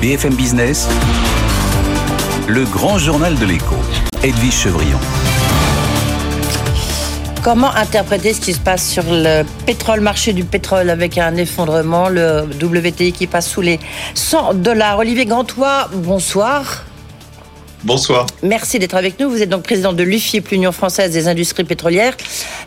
BFM Business, le grand journal de l'écho, Edwige Chevrillon. Comment interpréter ce qui se passe sur le pétrole, marché du pétrole avec un effondrement, le WTI qui passe sous les 100 dollars? Olivier Gantois, bonsoir. Bonsoir. Merci d'être avec nous. Vous êtes donc président de l'UFIP, l'Union française des industries pétrolières.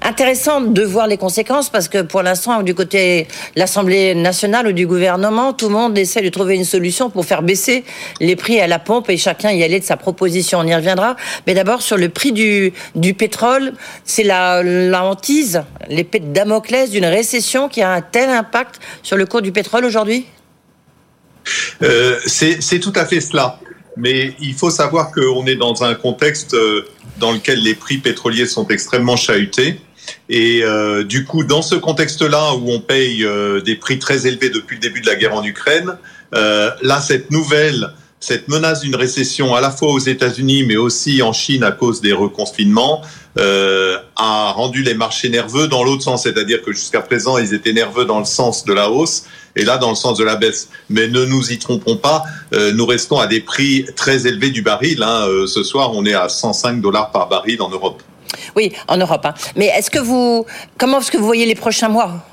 Intéressant de voir les conséquences parce que pour l'instant, du côté de l'Assemblée nationale ou du gouvernement, tout le monde essaie de trouver une solution pour faire baisser les prix à la pompe et chacun y aller de sa proposition. On y reviendra. Mais d'abord, sur le prix du, du pétrole, c'est la, la hantise, l'épée de Damoclès d'une récession qui a un tel impact sur le cours du pétrole aujourd'hui? Euh, C'est tout à fait cela mais il faut savoir qu'on est dans un contexte euh, dans lequel les prix pétroliers sont extrêmement chahutés. Et euh, du coup, dans ce contexte-là où on paye euh, des prix très élevés depuis le début de la guerre en Ukraine, euh, là, cette nouvelle, cette menace d'une récession à la fois aux États-Unis, mais aussi en Chine à cause des reconfinements, euh, a rendu les marchés nerveux dans l'autre sens. C'est-à-dire que jusqu'à présent, ils étaient nerveux dans le sens de la hausse et là dans le sens de la baisse. Mais ne nous y trompons pas, euh, nous restons à des prix très élevés du baril. Hein. Euh, ce soir, on est à 105 dollars par baril en Europe. Oui, en Europe. Hein. Mais est-ce que vous, comment est-ce que vous voyez les prochains mois?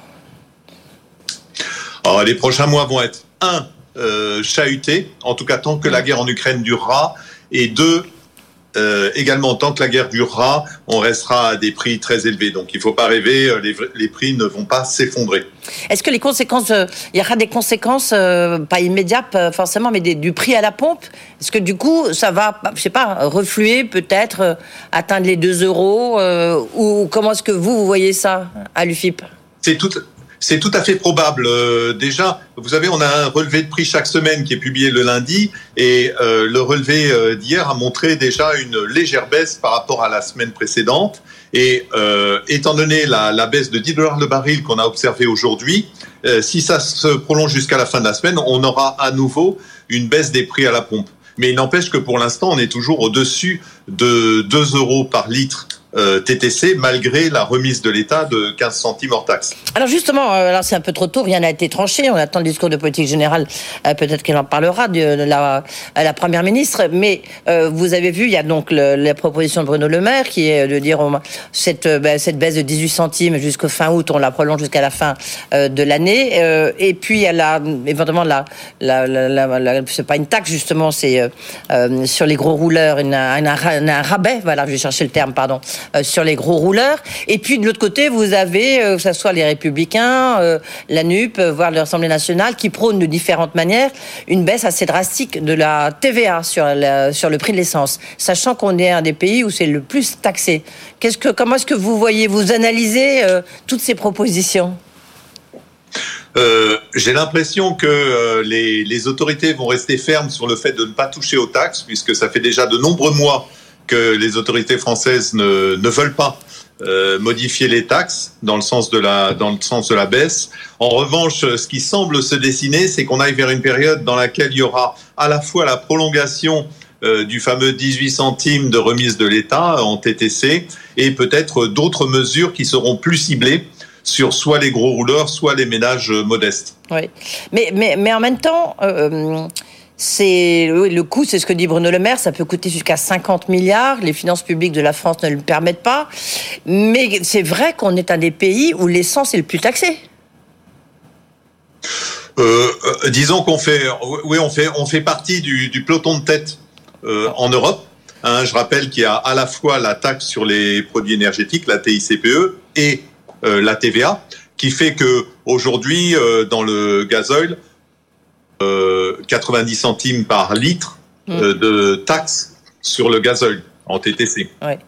Alors, Les prochains mois vont être un euh, en tout cas tant que la guerre en Ukraine durera, et deux euh, également, tant que la guerre durera, on restera à des prix très élevés. Donc il ne faut pas rêver, euh, les, les, prix ne vont pas s'effondrer. Est-ce que les conséquences, euh, il y aura des conséquences, pas immédiates forcément, mais des, du prix à la pompe? Est-ce que du coup, ça va, je sais pas, refluer peut-être, atteindre les 2 euros Ou comment est-ce que vous, vous voyez ça à l'UFIP? C'est tout, c'est tout à fait probable. Euh, déjà, vous savez, on a un relevé de prix chaque semaine qui est publié le lundi et euh, le relevé euh, d'hier a montré déjà une légère baisse par rapport à la semaine précédente. Et euh, étant donné la, la, baisse de 10 dollars le baril qu'on a observé aujourd'hui, euh, si ça se prolonge jusqu'à la fin de la semaine, on aura à nouveau une baisse des prix à la pompe. Mais il n'empêche que pour l'instant, on est toujours au-dessus de 2 euros par litre euh, TTC malgré la remise de l'État de 15 centimes hors taxe. Alors justement, euh, c'est un peu trop tôt, rien n'a été tranché. On attend le discours de politique générale. Euh, Peut-être qu'elle en parlera de, la, la première ministre. Mais vous avez vu, il y a donc la proposition de Bruno Le Maire qui est de dire cette, ben, cette baisse de 18 centimes jusqu'au fin août, on la prolonge jusqu'à la fin de l'année. et puis y a éventuellement la, la, la, c'est pas une taxe justement, c'est sur les gros rouleurs, un, rabais. Voilà, je vais chercher le terme, pardon sur les gros rouleurs. Et puis de l'autre côté, vous avez, euh, que ce soit les Républicains, euh, la NUP, euh, voire l'Assemblée nationale, qui prônent de différentes manières une baisse assez drastique de la TVA sur, le prix de l'essence, sachant qu'on est un des pays où c'est le plus taxé. Comment est-ce que vous voyez, vous analysez euh, toutes ces propositions? Euh, J'ai l'impression que euh, les, les, autorités vont rester fermes sur le fait de ne pas toucher aux taxes, puisque ça fait déjà de nombreux mois que les autorités françaises ne, veulent pas euh, modifier les taxes dans le sens de la dans le sens de la baisse. En revanche, ce qui semble se dessiner, c'est qu'on aille vers une période dans laquelle il y aura à la fois la prolongation euh, du fameux 18 centimes de remise de l'État en TTC et peut-être d'autres mesures qui seront plus ciblées sur soit les gros rouleurs, soit les ménages modestes. Oui, mais mais mais en même temps. Euh, c'est le coût, c'est ce que dit Bruno Le Maire, ça peut coûter jusqu'à 50 milliards. Les finances publiques de la France ne le permettent pas. Mais c'est vrai qu'on est un des pays où l'essence est le plus taxé. Euh, euh, disons qu'on fait, oui, on fait, on fait partie du, peloton de tête euh, en Europe. Hein, je rappelle qu'il y a à la fois la taxe sur les produits énergétiques, la TICPE, et la TVA, qui fait que aujourd'hui, dans le gazoil, 90 centimes par litre mmh. de taxes sur le gazole en TTC. Ouais.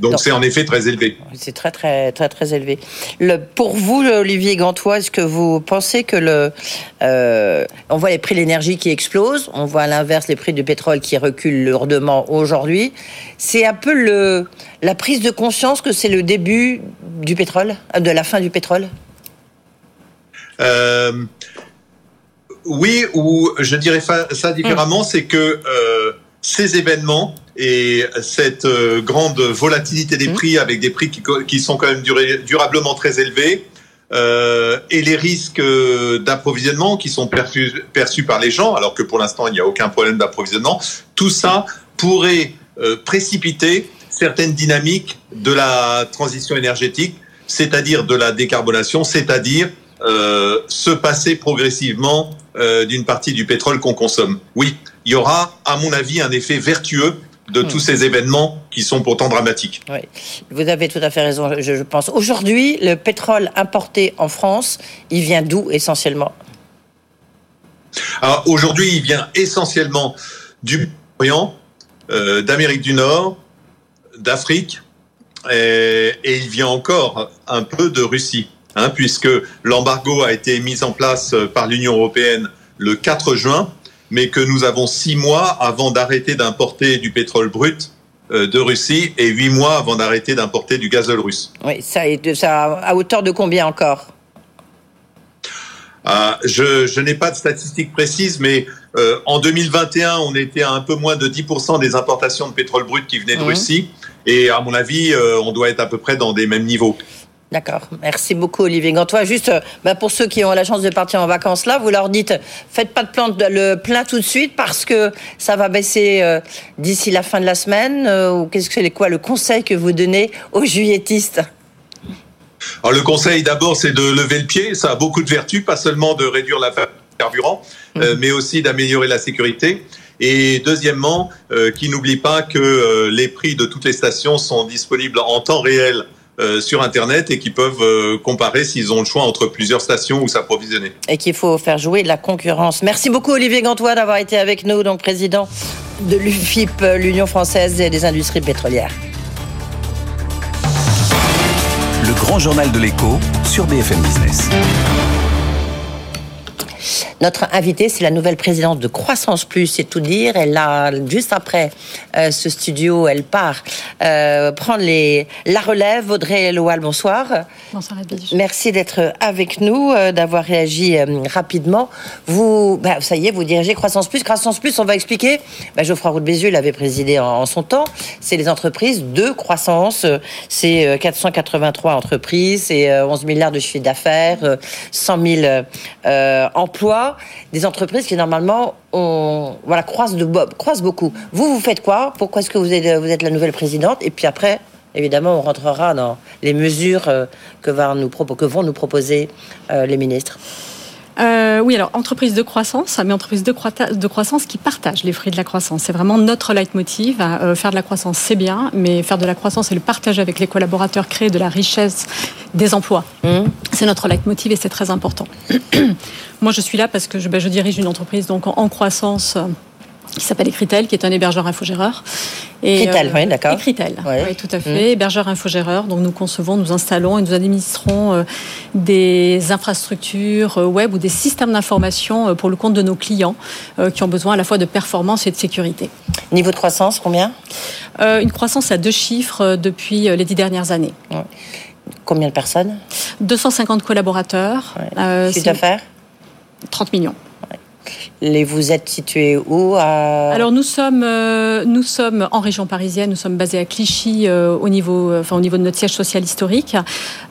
Donc c'est en effet très élevé. C'est très très très très élevé. Le, pour vous, Olivier Gantois, est-ce que vous pensez que le, euh, on voit les prix de l'énergie qui explosent, on voit à l'inverse les prix du pétrole qui reculent lourdement aujourd'hui. C'est un peu le, la prise de conscience que c'est le début du pétrole, de la fin du pétrole? Euh, oui, ou je dirais ça différemment, mmh. c'est que euh, ces événements et cette euh, grande volatilité des mmh. prix avec des prix qui, qui sont quand même duré, durablement très élevés euh, et les risques euh, d'approvisionnement qui sont perçus, perçus par les gens, alors que pour l'instant il n'y a aucun problème d'approvisionnement, tout ça pourrait euh, précipiter certaines dynamiques de la transition énergétique, c'est-à-dire de la décarbonation, c'est-à-dire euh, se passer progressivement euh, d'une partie du pétrole qu'on consomme. Oui, il y aura, à mon avis, un effet vertueux de tous ces événements qui sont pourtant dramatiques. Oui, vous avez tout à fait raison, je, je pense. Aujourd'hui, le pétrole importé en France, il vient d'où essentiellement? Alors aujourd'hui, il vient essentiellement du Orient, euh, d'Amérique du Nord, d'Afrique, et, et il vient encore un peu de Russie, hein, puisque l'embargo a été mis en place par l'Union européenne le 4 juin mais que nous avons six mois avant d'arrêter d'importer du pétrole brut euh, de Russie et huit mois avant d'arrêter d'importer du gazole russe. Oui, ça, est, ça à hauteur de combien encore? Euh, Je, je n'ai pas de statistiques précises, mais euh, en 2021, on était à un peu moins de 10% des importations de pétrole brut qui venaient de Mhm. Russie, et à mon avis, euh, on doit être à peu près dans des mêmes niveaux. D'accord. Merci beaucoup, Olivier Gantois. Juste, euh, bah, pour ceux qui ont la chance de partir en vacances là, vous leur dites, faites pas de plan, de- le plein tout de suite parce que ça va baisser euh, d'ici la fin de la semaine. euh, ou qu'est-ce que c'est quoi le conseil que vous donnez aux juilletistes? Alors le conseil d'abord, c'est de lever le pied. Ça a beaucoup de vertus, pas seulement de réduire la carburant, euh, mais aussi d'améliorer la sécurité. Et deuxièmement, qu'ils n'oublient pas que les prix de toutes les stations sont disponibles en temps réel euh, sur Internet et qu'ils peuvent euh, comparer s'ils ont le choix entre plusieurs stations où s'approvisionner. et qu'il faut faire jouer la concurrence. Merci beaucoup, Olivier Gantois, d'avoir été avec nous, donc président de l'UFIP, euh, l'Union française des industries pétrolières. Le grand journal de l'écho sur BFM Business. Notre invitée, c'est la nouvelle présidente de Croissance Plus, c'est tout dire. Elle a, juste après euh, ce studio, elle part euh, prendre les, la relève. Audrey Loal, bonsoir. Bonsoir Edwige. Merci d'être avec nous, euh, d'avoir réagi rapidement. Vous, bah, ça y est, vous dirigez Croissance Plus. Croissance Plus, on va expliquer. Bah, Geoffroy Roux de Bézieux l'avait présidé en, en son temps. C'est les entreprises de croissance. C'est euh, 483 entreprises, c'est euh, 11 milliards de chiffre d'affaires, euh, 100 000 euh, Des entreprises qui normalement ont, voilà, croissent, de, croissent beaucoup. Vous, vous faites quoi? Pourquoi est-ce que vous êtes, vous êtes la nouvelle présidente? Et puis après, évidemment, on rentrera dans les mesures euh, que, va nous propo- que vont nous proposer euh, les ministres. Euh, oui, alors entreprise de croissance, mais entreprise de, croissance qui partage les fruits de la croissance. C'est vraiment notre leitmotiv. Euh, faire de la croissance, c'est bien, mais faire de la croissance et le partager avec les collaborateurs, créer de la richesse, des emplois, Hum c'est notre leitmotiv et c'est très important. Moi, je suis là parce que je, ben, je dirige une entreprise donc en, en croissance. euh, qui s'appelle Ecritel, qui est un hébergeur infogéreur. Ecritel, oui, d'accord. Ecritel, Ouais. oui, tout à fait. Hébergeur infogéreur. Donc, nous concevons, nous installons et nous administrons euh, des infrastructures euh, web ou des systèmes d'information euh, pour le compte de nos clients euh, qui ont besoin à la fois de performance et de sécurité. Niveau de croissance, combien? Euh, une croissance à deux chiffres euh, depuis euh, les dix dernières années. Combien de personnes? 250 collaborateurs, Ouais. euh, Chiffre d'affaires? 30 millions. Vous êtes situé où. Alors nous sommes euh, nous sommes en région parisienne, nous sommes basés à Clichy euh, au niveau euh, enfin au niveau de notre siège social historique.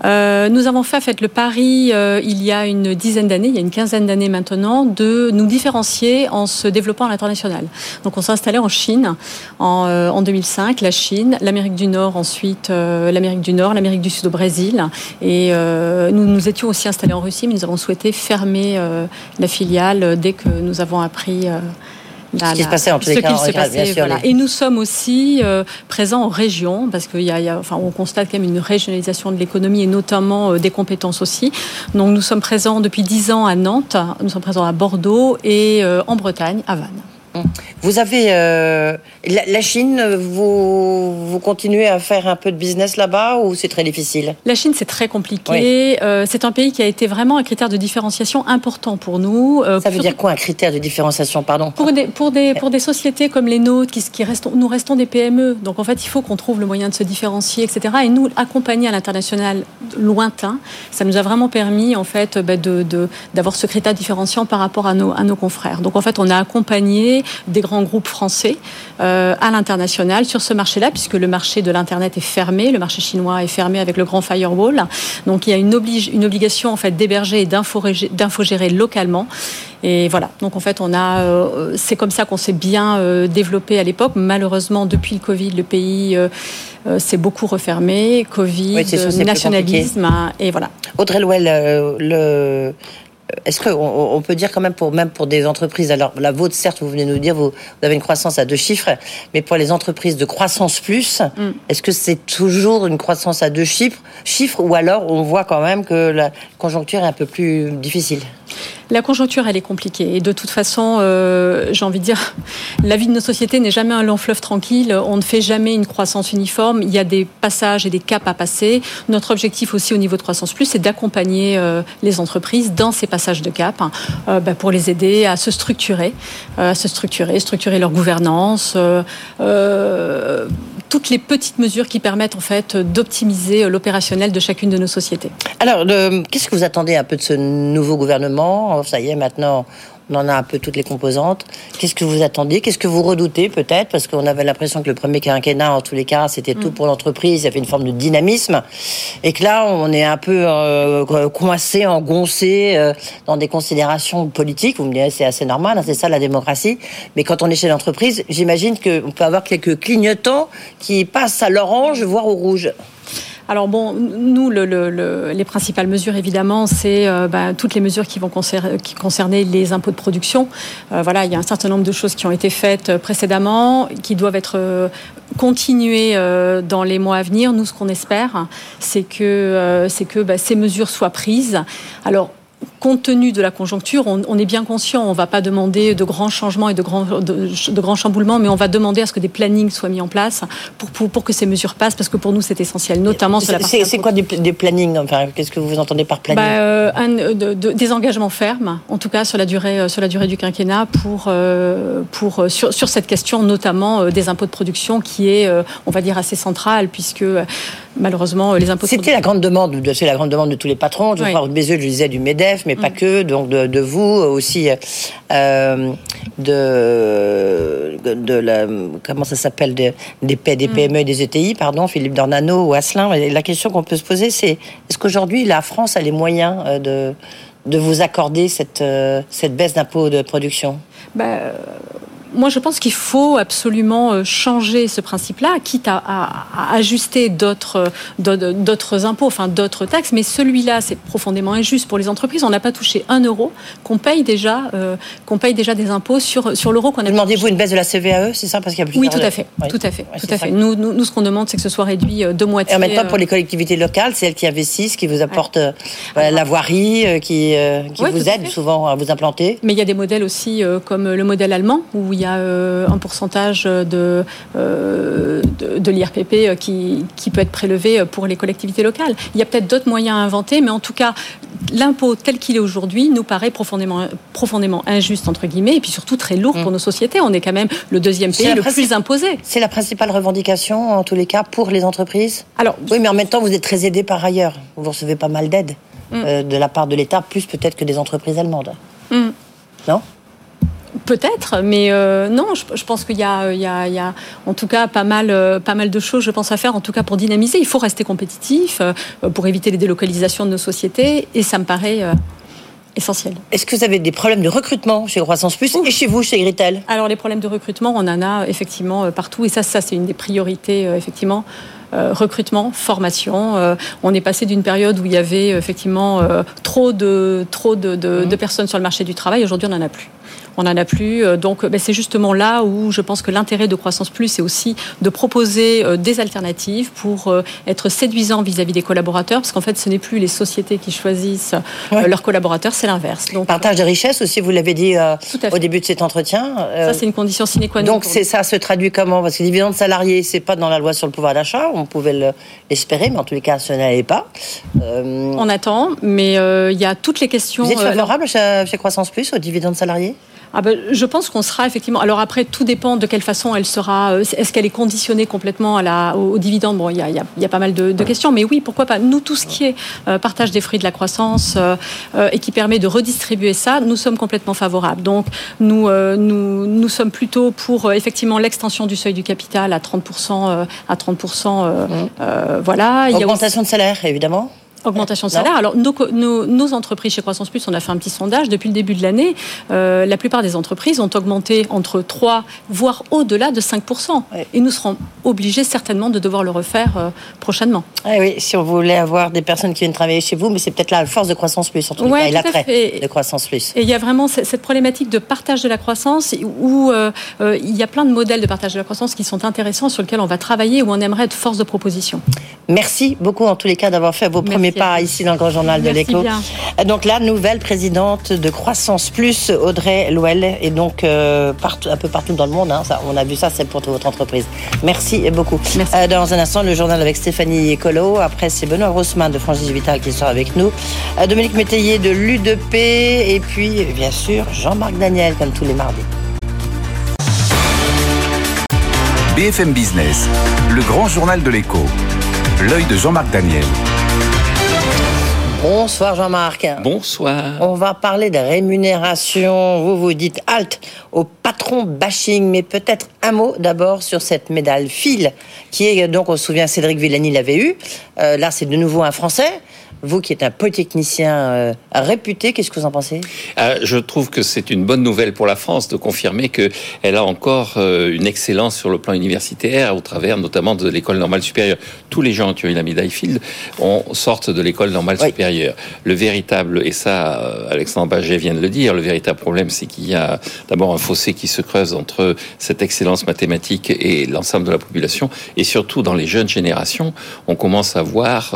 Nous avons fait, le pari il y a une dizaine d'années, il y a une quinzaine d'années maintenant, de nous différencier en se développant à l'international. Donc on s'est installé en Chine en, en 2005, la Chine, l'Amérique du Nord ensuite, l'Amérique du Nord, l'Amérique du Sud au Brésil, et nous nous étions aussi installés en Russie, mais nous avons souhaité fermer la filiale dès que nous avons appris. euh, la- Ce qui se passait en tous les ce cas, qu'il en se Russie, bien passait, sûr, voilà. les- Et nous sommes aussi euh, présents en région parce qu'il y a, il y a- enfin, on constate quand même une régionalisation de l'économie et notamment euh, des compétences aussi. Donc nous sommes présents depuis 10 ans à Nantes, nous sommes présents à Bordeaux et euh, en Bretagne, à Vannes. Vous avez euh, la, la Chine, vous, vous continuez à faire un peu de business là-bas ou c'est très difficile? La Chine, c'est très compliqué. Euh, c'est un pays qui a été vraiment un critère de différenciation important pour nous. Euh, Ça veut surtout dire quoi un critère de différenciation Pardon? Pour des, pour, des, pour des sociétés comme les nôtres, qui, qui restons, nous restons des PME, donc en fait il faut qu'on trouve le moyen de se différencier, etc. Et nous, accompagner à l'international lointain, ça nous a vraiment permis en fait bah, de, d'avoir ce critère différenciant par rapport à nos, à nos confrères. Donc en fait on a accompagné des grands groupes français à l'international sur ce marché-là, puisque le marché de l'Internet est fermé, le marché chinois est fermé avec le grand firewall. Donc il y a une, une obligation en fait d'héberger et d'infogérer localement. Et voilà. Donc en fait, on a, euh, c'est comme ça qu'on s'est bien euh, développé à l'époque. Malheureusement, depuis le Covid, le pays euh, s'est beaucoup refermé. Covid, nationalisme, et voilà. Audrey Louel, le est-ce qu'on peut dire quand même pour même pour des entreprises, alors la vôtre certes, vous venez nous dire vous, avez une croissance à deux chiffres, mais pour les entreprises de croissance plus, mm. est-ce que c'est toujours une croissance à deux chiffres, chiffres ou alors on voit quand même que la conjoncture est un peu plus difficile? La conjoncture, elle est compliquée. Et de toute façon, euh, j'ai envie de dire, la vie de nos sociétés n'est jamais un long fleuve tranquille. On ne fait jamais une croissance uniforme. Il y a des passages et des caps à passer. Notre objectif aussi au niveau de Croissance Plus, c'est d'accompagner euh, les entreprises dans ces passages de cap hein, euh, bah, pour les aider à se structurer, à se structurer, structurer leur gouvernance, toutes les petites mesures qui permettent en fait d'optimiser l'opérationnel de chacune de nos sociétés. Alors, qu'est-ce que vous attendez un peu de ce nouveau gouvernement? Ça y est, maintenant, on en a un peu toutes les composantes. Qu'est-ce que vous attendez Qu'est-ce que vous redoutez peut-être? Parce qu'on avait l'impression que le premier quinquennat, en tous les cas, c'était tout mm. pour l'entreprise. Il y avait une forme de dynamisme. Et que là, on est un peu euh, coincé, engoncé euh, dans des considérations politiques. Vous me direz, c'est assez normal, hein, c'est ça la démocratie. Mais quand on est chez l'entreprise, j'imagine qu'on peut avoir quelques clignotants qui passent à l'orange, voire au rouge. Alors bon, nous, les principales mesures, évidemment, c'est euh, bah, toutes les mesures qui vont concerner les impôts de production. Euh, voilà, il y a un certain nombre de choses qui ont été faites précédemment, qui doivent être euh, continuées dans les mois à venir. Nous, ce qu'on espère, c'est que, c'est que bah, ces mesures soient prises. Alors, compte tenu de la conjoncture, on, est bien conscient, on ne va pas demander de grands changements et de grands, de, grands chamboulements, mais on va demander à ce que des plannings soient mis en place pour, pour, que ces mesures passent, parce que pour nous, c'est essentiel, notamment sur la partie... C'est quoi des, plannings enfin, Qu'est-ce que vous entendez par planning? Bah, euh, euh, Des engagements fermes, en tout cas sur la durée, euh, sur la durée du quinquennat, pour, pour, sur, sur cette question notamment des impôts de production, qui est, on va dire, assez centrale, puisque malheureusement, les impôts... C'était la grande demande, c'est la grande demande de tous les patrons, je oui. crois, Bézeux, je disais, du MEDEF, mais pas mm. que, donc de, vous aussi, euh, de, de la, comment ça s'appelle, des, des PME mm. et des ETI, pardon, Philippe Dornano ou Asselin. la question qu'on peut se poser, c'est est-ce qu'aujourd'hui la France a les moyens euh, de, de vous accorder cette, euh, cette baisse d'impôt de production? Bah, moi, je pense qu'il faut absolument euh, changer ce principe-là, quitte à, ajuster d'autres d'autres impôts, enfin d'autres taxes. Mais celui-là, c'est profondément injuste pour les entreprises. On n'a pas touché un euro, qu'on paye déjà, euh, qu'on paye déjà des impôts sur sur l'euro qu'on a. Demandez-vous une baisse de la CVAE, c'est ça? Parce qu'il y a plus Oui, tout à fait, tout à fait, tout à fait. Nous, nous, ce qu'on demande, c'est que ce soit réduit de moitié. Et en même temps, pour les collectivités locales, c'est elles qui investissent, qui vous apportent la voirie, qui, qui vous aident souvent à vous implanter. Mais il y a des modèles aussi comme le modèle allemand où il y a euh, un pourcentage de, euh, de, l'IRPP euh, qui, qui, peut être prélevé pour les collectivités locales. Il y a peut-être d'autres moyens à inventer, mais en tout cas, l'impôt tel qu'il est aujourd'hui nous paraît profondément, profondément injuste, entre guillemets, et puis surtout très lourd pour mm. nos sociétés. On est quand même le deuxième pays le plus imposé. C'est la principale revendication, en tous les cas, pour les entreprises Alors, Oui, mais en même temps, vous êtes très aidé par ailleurs. Vous recevez pas mal d'aide mm. de la part de l'État, plus peut-être que des entreprises allemandes. Mm. Non? Peut-être, mais euh, non, je, pense qu'il y, y, a, en tout cas pas mal, euh, pas mal de choses, je pense, à faire, en tout cas pour dynamiser. Il faut rester compétitif, euh, pour éviter les délocalisations de nos sociétés, et ça me paraît essentiel. Est-ce que vous avez des problèmes de recrutement chez Croissance Plus et chez vous, chez Gritel Alors les problèmes de recrutement, on en a effectivement partout, et ça, ça c'est une des priorités, effectivement. recrutement, formation. on est passé d'une période où il y avait effectivement trop de trop de, de, mmh. personnes sur le marché du travail. Aujourd'hui, on n'en a plus on n'en a plus. Euh, donc ben, c'est justement là où je pense que l'intérêt de Croissance Plus, c'est aussi de proposer euh, des alternatives pour euh, être séduisant vis-à-vis des collaborateurs, parce qu'en fait, ce n'est plus les sociétés qui choisissent leurs collaborateurs, c'est l'inverse. Donc, Partage de richesse aussi, vous l'avez dit au début de cet entretien. ça, c'est une condition sine qua non. Donc c'est ça se traduit comment? Parce que les dividendes salariés, c'est pas dans la loi sur le pouvoir d'achat, on pouvait l'espérer, mais en tous les cas, ce n'allait pas. On attend, mais il y a toutes les questions. Vous êtes favorable chez, chez Croissance Plus aux dividendes salariés? Ah ben, Je pense qu'on sera effectivement. Alors après, tout dépend de quelle façon elle sera. Euh, est-ce qu'elle est conditionnée complètement à la, au, dividende? Bon, il y a, y a, pas mal de, questions, mais oui, pourquoi pas. Nous, tout ce qui est euh, partage des fruits de la croissance euh, et qui permet de redistribuer ça, nous sommes complètement favorables. Donc, nous, nous, nous sommes plutôt pour effectivement l'extension du seuil du capital à 30%. à 30% mmh. voilà. Augmentation de salaire, évidemment Augmentation de salaire. Alors, nos, nos, entreprises chez Croissance Plus, on a fait un petit sondage. Depuis le début de l'année, euh, la plupart des entreprises ont augmenté entre 3, voire au-delà de 5%. Et nous serons obligés certainement de devoir le refaire euh, prochainement. Oui, oui, si on voulait avoir des personnes qui viennent travailler chez vous, mais c'est peut-être la force de Croissance Plus, surtout ouais, l'attrait de Croissance Plus. Et il y a vraiment cette problématique de partage de la croissance où euh, il y a plein de modèles de partage de la croissance qui sont intéressants, sur lesquels on va travailler, où on aimerait être force de proposition. Merci beaucoup, en tous les cas, d'avoir fait vos premiers pas ici dans le Grand Journal de l'Écho. Donc la nouvelle présidente de Croissance Plus, Audrey Louel, et donc euh, partout, un peu partout dans le monde. Hein, ça, on a vu ça, c'est pour votre entreprise. Merci beaucoup. Euh, dans un instant, le journal avec Stéphanie Colo. Après, c'est Benoît Grossman de Francis Vital qui sera avec nous. Euh, Dominique Métayer de l'U2P. Et puis, bien sûr, Jean-Marc Daniel, comme tous les mardis. BFM Business, le grand journal de l'écho. L'œil de Jean-Marc Daniel. Bonsoir Jean-Marc. Bonsoir. On va parler de rémunération. Vous vous dites halte au patron bashing, mais peut-être un mot d'abord sur cette médaille fil qui est donc, on se souvient, Cédric Villani l'avait eu. Euh, là, c'est de nouveau un Français. Vous qui êtes un polytechnicien euh, réputé, qu'est-ce que vous en pensez? Euh, Je trouve que c'est une bonne nouvelle pour la France de confirmer qu'elle a encore euh, une excellence sur le plan universitaire, au travers notamment de l'école normale supérieure. Tous les gens qui ont eu la médaille Field on, sortent de l'école normale supérieure. Le véritable, et ça Alexandre Baget vient de le dire, le véritable problème c'est qu'il y a d'abord un fossé qui se creuse entre cette excellence mathématique et l'ensemble de la population, et surtout dans les jeunes générations, on commence à voir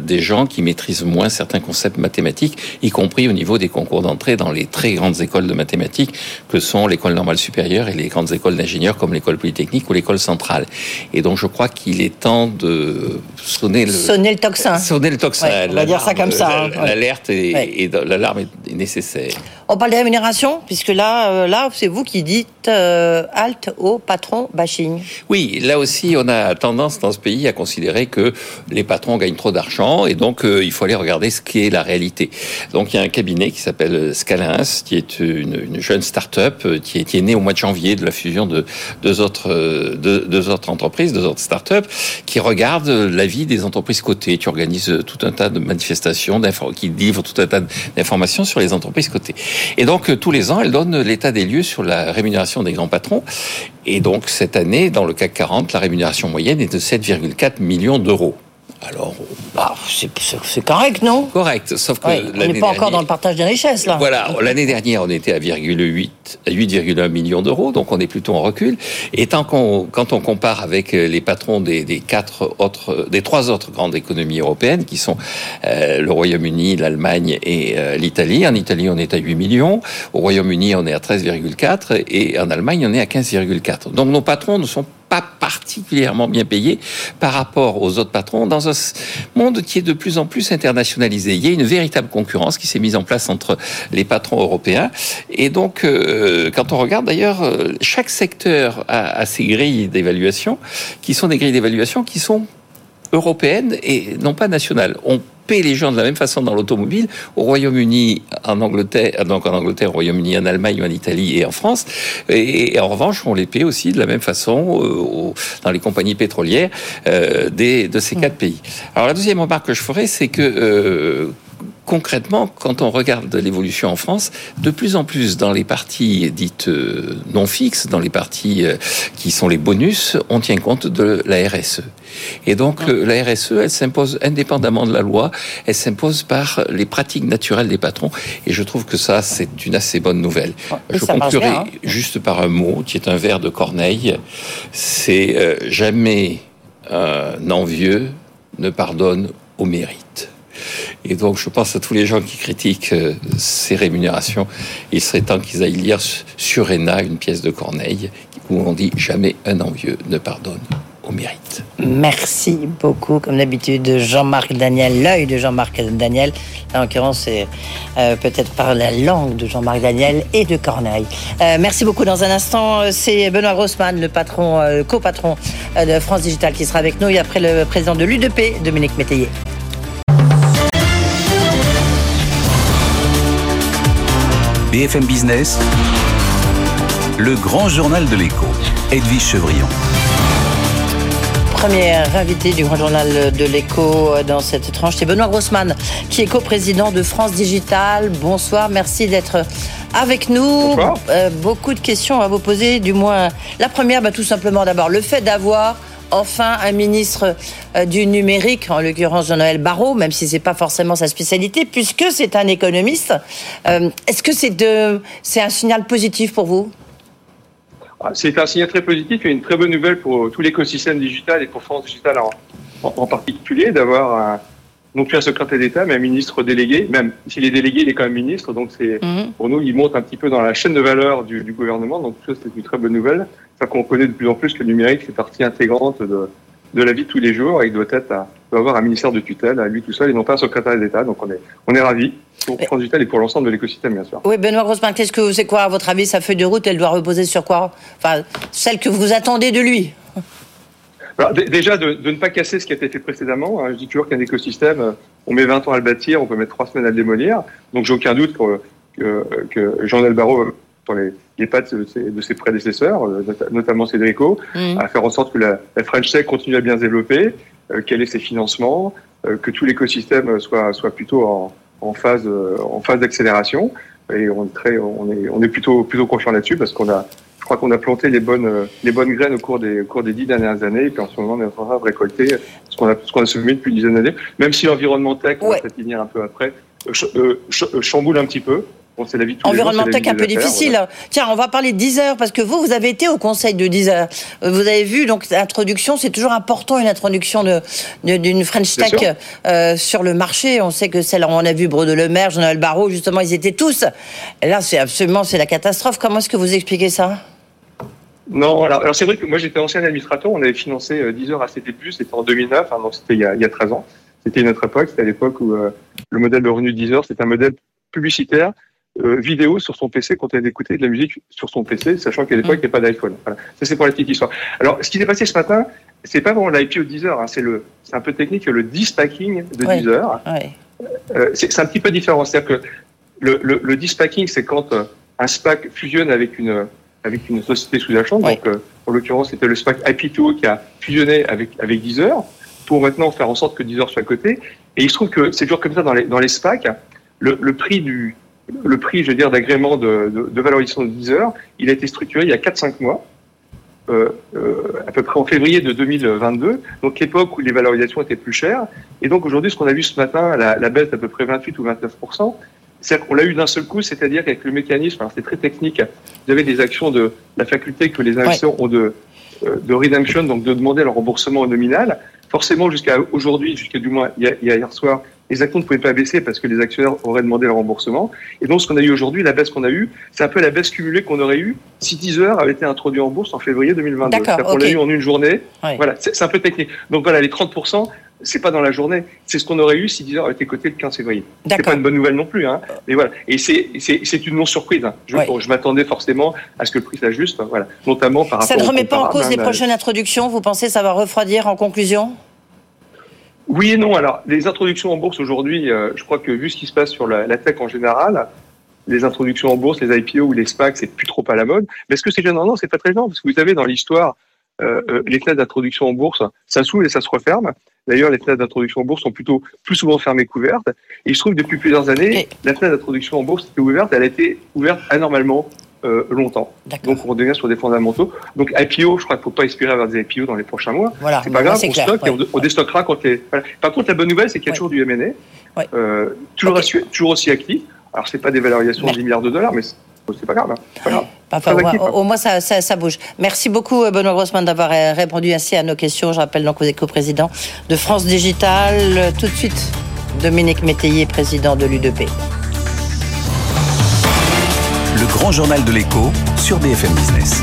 des gens qui maîtrisent moins certains concepts mathématiques, y compris au niveau des concours d'entrée dans les très grandes écoles de mathématiques que sont l'école normale supérieure et les grandes écoles d'ingénieurs comme l'école polytechnique ou l'école centrale. Et donc je crois qu'il est temps de sonner le, sonner le tocsin. Sonner le tocsin. on va dire ça comme ça. Hein. L'alerte et, l'alarme est nécessaire. On parle des rémunérations, puisque là, euh, là c'est vous qui dites euh, halte au patron bashing. Oui, là aussi, on a tendance dans ce pays à considérer que les patrons gagnent trop d'argent et donc euh, il faut aller regarder ce qui est la réalité. Donc il y a un cabinet qui s'appelle Scalins, qui est une, une jeune start-up qui est, qui est née au mois de janvier de la fusion de deux autres, autres entreprises, deux autres start-up, qui regarde la vie des entreprises cotées, qui organise tout un tas de manifestations, qui livre tout un tas d'informations sur les entreprises cotées. Et donc tous les ans, elle donne l'état des lieux sur la rémunération des grands patrons. Et donc cette année, dans le CAC 40, la rémunération moyenne est de 7,4 millions d'euros. Alors, bah, c'est correct, non? Correct, sauf que on n'est pas encore dans le partage des richesses, là. Voilà, l'année dernière, on était à 8,8, 8,1 millions d'euros, donc on est plutôt en recul. Et tant qu'on, quand on compare avec les patrons des, des, quatre autres, des trois autres grandes économies européennes, qui sont euh, le Royaume-Uni, l'Allemagne et euh, l'Italie. En Italie, on est à 8 millions. Au Royaume-Uni, on est à 13,4 et en Allemagne, on est à 15,4. Donc nos patrons ne sont pas particulièrement bien payés par rapport aux autres patrons dans un monde qui est de plus en plus internationalisé. Il y a une véritable concurrence qui s'est mise en place entre les patrons européens. Et donc, euh, quand on regarde d'ailleurs, euh, chaque secteur a, ses grilles d'évaluation, qui sont des grilles d'évaluation qui sont européennes et non pas nationales. On les gens de la même façon dans l'automobile au Royaume-Uni, en Angleterre, euh, donc en Angleterre, au Royaume-Uni, en Allemagne, en Italie et en France. Et, en revanche, on les paie aussi de la même façon euh, dans les compagnies pétrolières euh, des, de ces quatre pays. Alors la deuxième remarque que je ferai, c'est que concrètement, quand on regarde l'évolution en France, de plus en plus dans les parties dites euh, non fixes, dans les parties euh, qui sont les bonus, on tient compte de la RSE. Et donc la RSE, elle s'impose indépendamment de la loi, elle s'impose par les pratiques naturelles des patrons. Et je trouve que ça, c'est une assez bonne nouvelle. je conclurai hein. juste par un mot qui est un vers de Corneille. C'est euh, jamais un envieux ne pardonne au mérite. Et donc, je pense à tous les gens qui critiquent euh, ces rémunérations. Il serait temps qu'ils aillent lire sur ENA une pièce de Corneille où on dit jamais un envieux ne pardonne au mérite. Merci beaucoup, comme d'habitude, Jean-Marc Daniel, l'œil de Jean-Marc Daniel. en l'occurrence, c'est euh, peut-être par la langue de Jean-Marc Daniel et de Corneille. Euh, merci beaucoup. Dans un instant, c'est Benoît Grossman, le patron, copatron de France Digital, qui sera avec nous. Et après, le président de l'UDP, Dominique Métayer. BFM Business, le grand journal de l'écho, Edwige Chevrillon. Première invité du grand journal de l'écho dans cette tranche, c'est Benoît Grossman, qui est coprésident de France Digital. Bonsoir, merci d'être avec nous. Euh, beaucoup de questions à vous poser, du moins la première, bah, tout simplement d'abord le fait d'avoir enfin un ministre euh, du numérique, en l'occurrence Jean-Noël Barrot, même si c'est pas forcément sa spécialité, puisque c'est un économiste. Euh, est-ce que c'est un signal positif pour vous? Ah, C'est un signal très positif et une très bonne nouvelle pour tout l'écosystème digital et pour France Digital en, particulier d'avoir non plus un secrétaire d'État, mais un ministre délégué. Même s'il est délégué, il est quand même ministre. Donc c'est mhm. pour nous, il monte un petit peu dans la chaîne de valeur du, du gouvernement. Donc ça, c'est une très bonne nouvelle qu'on connaît de plus en plus que le numérique fait partie intégrante de, de la vie de tous les jours et il doit être doit avoir un ministère de tutelle à lui tout seul et non pas un secrétaire d'État. Donc on est on est ravis pour France et pour l'ensemble de l'écosystème bien sûr. Oui, Benoît Grossman, qu'est-ce que c'est quoi à votre avis sa feuille de route Elle doit reposer sur quoi? Enfin, celle que vous attendez de lui. Déjà de, de, ne pas casser ce qui a été fait précédemment. Hein. Je dis toujours qu'un écosystème, on met 20 ans à le bâtir, on peut mettre 3 semaines à le démolir. Donc j'ai aucun doute que, que, que Jean-Noël Barrot sur les, les pattes de ses, de ses prédécesseurs, euh, notamment Cédrico, mmh. à faire en sorte que la, la French Tech continue à bien se développer, euh, quels sont ses financements, euh, que tout l'écosystème soit, soit plutôt en, en phase, euh, en phase d'accélération. Et on est, très, on est, on est plutôt, plutôt confiant là-dessus parce qu'on a, crois qu'on a planté les bonnes, les bonnes graines au cours des, au cours des dix dernières années. Et puis en ce moment, on est en train de récolter ce qu'on a, ce qu'on a semé depuis une dizaine d'années. Même si l'environnement tech, on va peut-être y venir un peu après, chamboule un petit peu. Environnement tech un peu difficile. Tiens, on va parler de Deezer parce que vous, vous avez été au conseil de Deezer. Euh, vous avez vu, donc l'introduction, c'est toujours important une introduction de d'une French Tech euh, sur le marché. On sait que celle, on a vu Bruno Le Maire, Jean-Noël Barrot, justement, ils étaient tous. Et là, c'est absolument, c'est la catastrophe. Comment est-ce que vous expliquez ça? Non, alors, alors c'est vrai que moi j'étais ancien administrateur, on avait financé euh, Deezer à ses débuts, c'était en 2009, hein, donc c'était il, il, y a 13 ans. C'était une autre époque, c'était à l'époque où le modèle de revenu Deezer, c'était un modèle publicitaire euh, vidéo sur son PC quand elle écoutait de la musique sur son PC, sachant qu'à l'époque, il n'y avait pas d'iPhone. Voilà. Ça, c'est pour la petite histoire. Alors, ce qui s'est passé ce matin, c'est pas vraiment l'IPO Deezer, hein, c'est le, c'est un peu technique, le dispacking de Deezer. Euh, c'est, c'est un petit peu différent. C'est-à-dire que le, le, le dispacking, c'est quand euh, un SPAC fusionne avec une, avec une société sous-jacente. Donc, euh, en l'occurrence, c'était le SPAC IP2 qui a fusionné avec, avec Deezer pour maintenant faire en sorte que Deezer soit à côté. Et il se trouve que c'est toujours comme ça dans les, dans les SPAC. Le, le prix du, le prix, je veux dire, d'agrément de, de, de, valorisation de 10 heures, il a été structuré il y a 4-5 mois, euh, euh, à peu près en février de 2022, donc l'époque où les valorisations étaient plus chères. Et donc aujourd'hui, ce qu'on a vu ce matin, la, la baisse d'à peu près 28 ou 29 c'est qu'on l'a eu d'un seul coup, c'est-à-dire qu'avec le mécanisme, alors c'est très technique, vous avez des actions de la faculté que les investisseurs ont de, euh, de redemption, donc de demander leur remboursement nominal. Forcément, jusqu'à aujourd'hui, jusqu'à du moins hier soir, les actions ne pouvaient pas baisser parce que les actionnaires auraient demandé le remboursement. Et donc, ce qu'on a eu aujourd'hui, la baisse qu'on a eue, c'est un peu la baisse cumulée qu'on aurait eue si Deezer avait été introduit en bourse en février 2022. D'accord. On l'a eu en une journée. Voilà, c'est un peu technique. Donc voilà, les 30%, c'est pas dans la journée. C'est ce qu'on aurait eu si Deezer avait été coté le 15 février. C'est pas une bonne nouvelle non plus, hein. Mais voilà. Et c'est une non surprise. Hein. Je, je m'attendais forcément à ce que le prix s'ajuste. Voilà. Notamment par rapport. Ça ne remet pas en cause les prochaines introductions? Vous pensez que ça va refroidir en conclusion? Oui et non. Alors, les introductions en bourse aujourd'hui, euh, je crois que vu ce qui se passe sur la, la, tech en général, les introductions en bourse, les IPO ou les SPAC, c'est plus trop à la mode. Mais est-ce que c'est gênant Non, c'est pas très gênant parce que vous savez, dans l'histoire, euh, euh les fenêtres d'introduction en bourse, ça s'ouvre et ça se referme. D'ailleurs, les fenêtres d'introduction en bourse sont plutôt plus souvent fermées qu'ouvertes. Et je trouve que depuis plusieurs années, la fenêtre d'introduction en bourse était ouverte, elle a été ouverte anormalement euh, longtemps. Donc on revient sur des fondamentaux. Donc IPO, je crois qu'il ne faut pas espérer avoir des IPO dans les prochains mois. Voilà. C'est pas grave, on stocke et on, déstockera quand les. Voilà. Par contre, la bonne nouvelle, c'est qu'il y a toujours du M&A, euh, toujours, okay. toujours aussi actif. Alors c'est pas des valorisations de 10 milliards de dollars, mais c'est pas grave. Hein. Pas grave. Enfin, au, moins, au, moins, ça, ça, ça, bouge. Merci beaucoup, euh, Benoît Grossman, d'avoir euh, répondu ainsi à nos questions. Je rappelle donc que vous êtes co-président de France Digital. Tout de suite, Dominique Métayer, président de l'UDP le grand journal de l'écho sur BFM Business.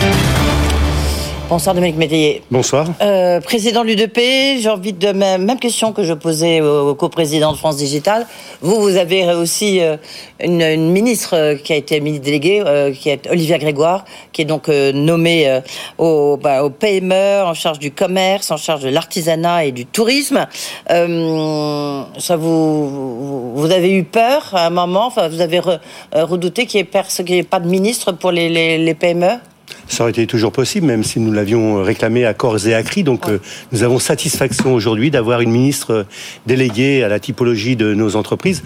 Bonsoir Dominique Métayer. Bonsoir. Euh, président de l'UDP, j'ai envie de même, même question que je posais au, coprésident de France Digital. Vous, vous avez aussi euh, une, une, ministre euh, qui a été ministre déléguée, euh, qui est Olivia Grégoire, qui est donc nommée au, bah, au, PME, en charge du commerce, en charge de l'artisanat et du tourisme. ça vous, vous avez eu peur à un moment, enfin, vous avez re, redouté qu'il n'y ait, ait, pas de ministre pour les, les, les PME ça aurait été toujours possible, même si nous l'avions réclamé à corps et à cri. Donc, euh, nous avons satisfaction aujourd'hui d'avoir une ministre déléguée à la typologie de nos entreprises.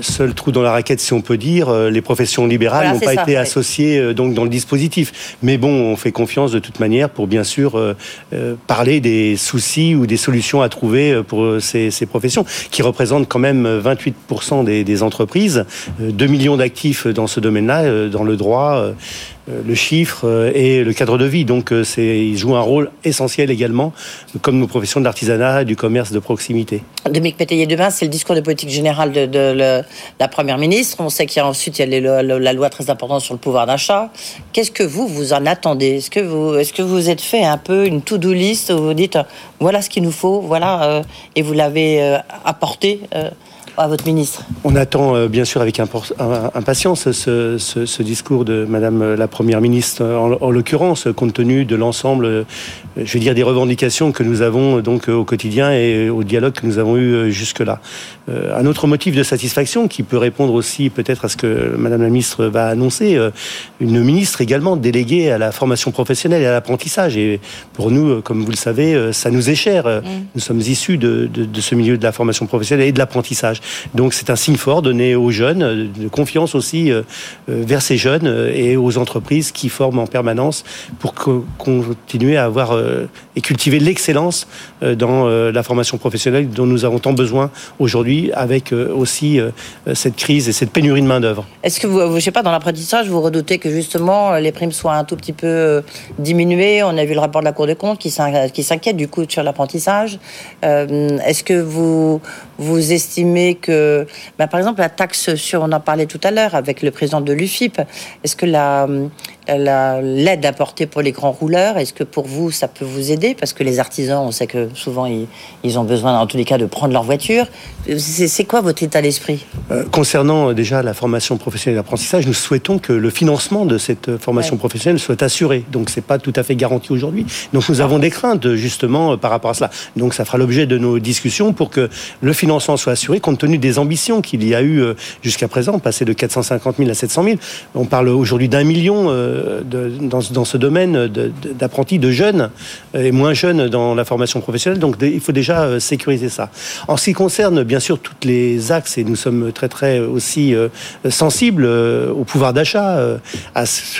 Seul trou dans la raquette, si on peut dire, euh, les professions libérales n'ont voilà, pas ça, été associées euh, donc dans le dispositif. Mais bon, on fait confiance de toute manière pour bien sûr euh, euh, parler des soucis ou des solutions à trouver pour ces, ces professions, qui représentent quand même 28% des, des entreprises, 2 millions d'actifs dans ce domaine-là, dans le droit le chiffre et le cadre de vie. Donc, c'est, ils jouent un rôle essentiel également, comme nos professions de l'artisanat, du commerce de proximité. Dominique Métayer, demain, c'est le discours de politique générale de, la première ministre. On sait qu'il y a ensuite il y a la loi très importante sur le pouvoir d'achat. Qu'est-ce que vous vous en attendez? Est-ce que vous vous êtes fait un peu une to-do list où vous dites voilà ce qu'il nous faut, voilà euh, et vous l'avez euh, apporté euh, à votre ministre On attend euh, bien sûr avec impatience ce, ce, ce, discours de Madame la Première ministre, en, en l'occurrence, compte tenu de l'ensemble, euh, je vais dire, des revendications que nous avons donc au quotidien et au dialogue que nous avons eu euh, jusque-là. Euh, un autre motif de satisfaction qui peut répondre aussi peut-être à ce que Madame la ministre va annoncer, euh, une ministre également déléguée à la formation professionnelle et à l'apprentissage. Et pour nous, comme vous le savez, ça nous est cher. Mmh. Nous sommes issus de, de, de ce milieu de la formation professionnelle et de l'apprentissage. Donc c'est un signe fort donné aux jeunes, de confiance aussi euh, vers ces jeunes euh, et aux entreprises qui forment en permanence pour continuer à avoir euh, et cultiver l'excellence dans la formation professionnelle dont nous avons tant besoin aujourd'hui avec aussi cette crise et cette pénurie de main-d'œuvre. Est-ce que vous, je sais pas, dans l'apprentissage, vous redoutez que justement les primes soient un tout petit peu diminuées? On a vu le rapport de la Cour des comptes qui s'inquiète du coup sur l'apprentissage. Est-ce que vous, vous estimez que, bah, par exemple, la taxe sur, on en parlait tout à l'heure avec le président de l'UFIP, est-ce que la, l'aide apportée pour les grands rouleurs, est-ce que pour vous, ça peut vous aider? Parce que les artisans, on sait que souvent, ils, ils ont besoin, en tous les cas, de prendre leur voiture. C'est quoi votre état d'esprit? Euh, Concernant euh, déjà la formation professionnelle d'apprentissage, nous souhaitons que le financement de cette euh, formation ouais. professionnelle soit assuré. Donc, c'est pas tout à fait garanti aujourd'hui. Donc, nous avons des craintes, justement, par rapport à cela. Donc, ça fera l'objet de nos discussions pour que le financement soit assuré, compte tenu des ambitions qu'il y a eu jusqu'à présent, passer de 450 000 à 700 000. On parle aujourd'hui d'un million de, dans, dans, ce domaine d'apprentis, de, de, jeunes et moins jeunes dans la formation professionnelle. Donc il faut déjà euh, sécuriser ça. En ce qui concerne bien sûr tous les axes, et nous sommes très très aussi euh, sensibles euh, au pouvoir d'achat,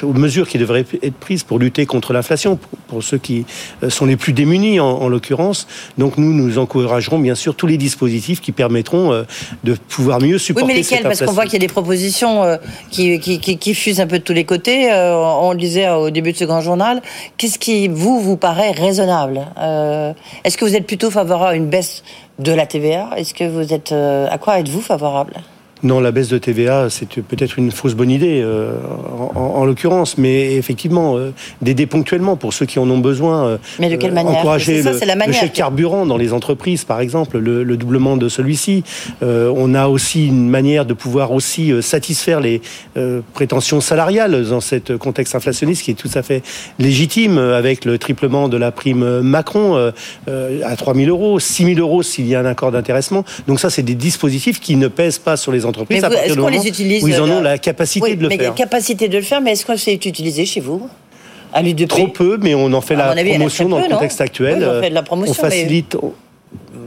aux mesures qui devraient être prises pour lutter contre l'inflation, pour, pour, ceux qui sont les plus démunis en, en l'occurrence. Donc nous nous encouragerons bien sûr tous les dispositifs qui permettront de pouvoir mieux supporter oui, mais lesquels? Parce qu'on voit qu'il y a des propositions qui, qui, qui, qui, fusent un peu de tous les côtés on le disait au début de ce grand journal, qu'est-ce qui, vous, vous paraît raisonnable euh, Est-ce que vous êtes plutôt favorable à une baisse de la TVA? Est-ce que vous êtes... Euh, à quoi êtes-vous favorable? Non, la baisse de TVA, c'est peut-être une fausse bonne idée, euh, en, en l'occurrence, mais effectivement, euh, d'aider ponctuellement pour ceux qui en ont besoin. Euh, mais de quelle manière Encourager ça, le, la manière le chèque carburant dans les entreprises, par exemple, le, le doublement de celui-ci. Euh, on a aussi une manière de pouvoir aussi euh, satisfaire les prétentions salariales dans cet contexte inflationniste qui est tout à fait légitime, avec le triplement de la prime Macron à 3 000 euros, 6 000 euros s'il y a un accord d'intéressement. Donc ça, c'est des dispositifs qui ne pèsent pas sur les entreprises entreprises du moment les utilise où ils en ont la capacité oui, de le mais faire. capacité de le faire, mais est-ce que c'est utilisé chez vous? À Trop peu, mais on en fait la avis, promotion dans peu, le contexte actuel. Oui, on, fait de la promotion, on facilite. Mais...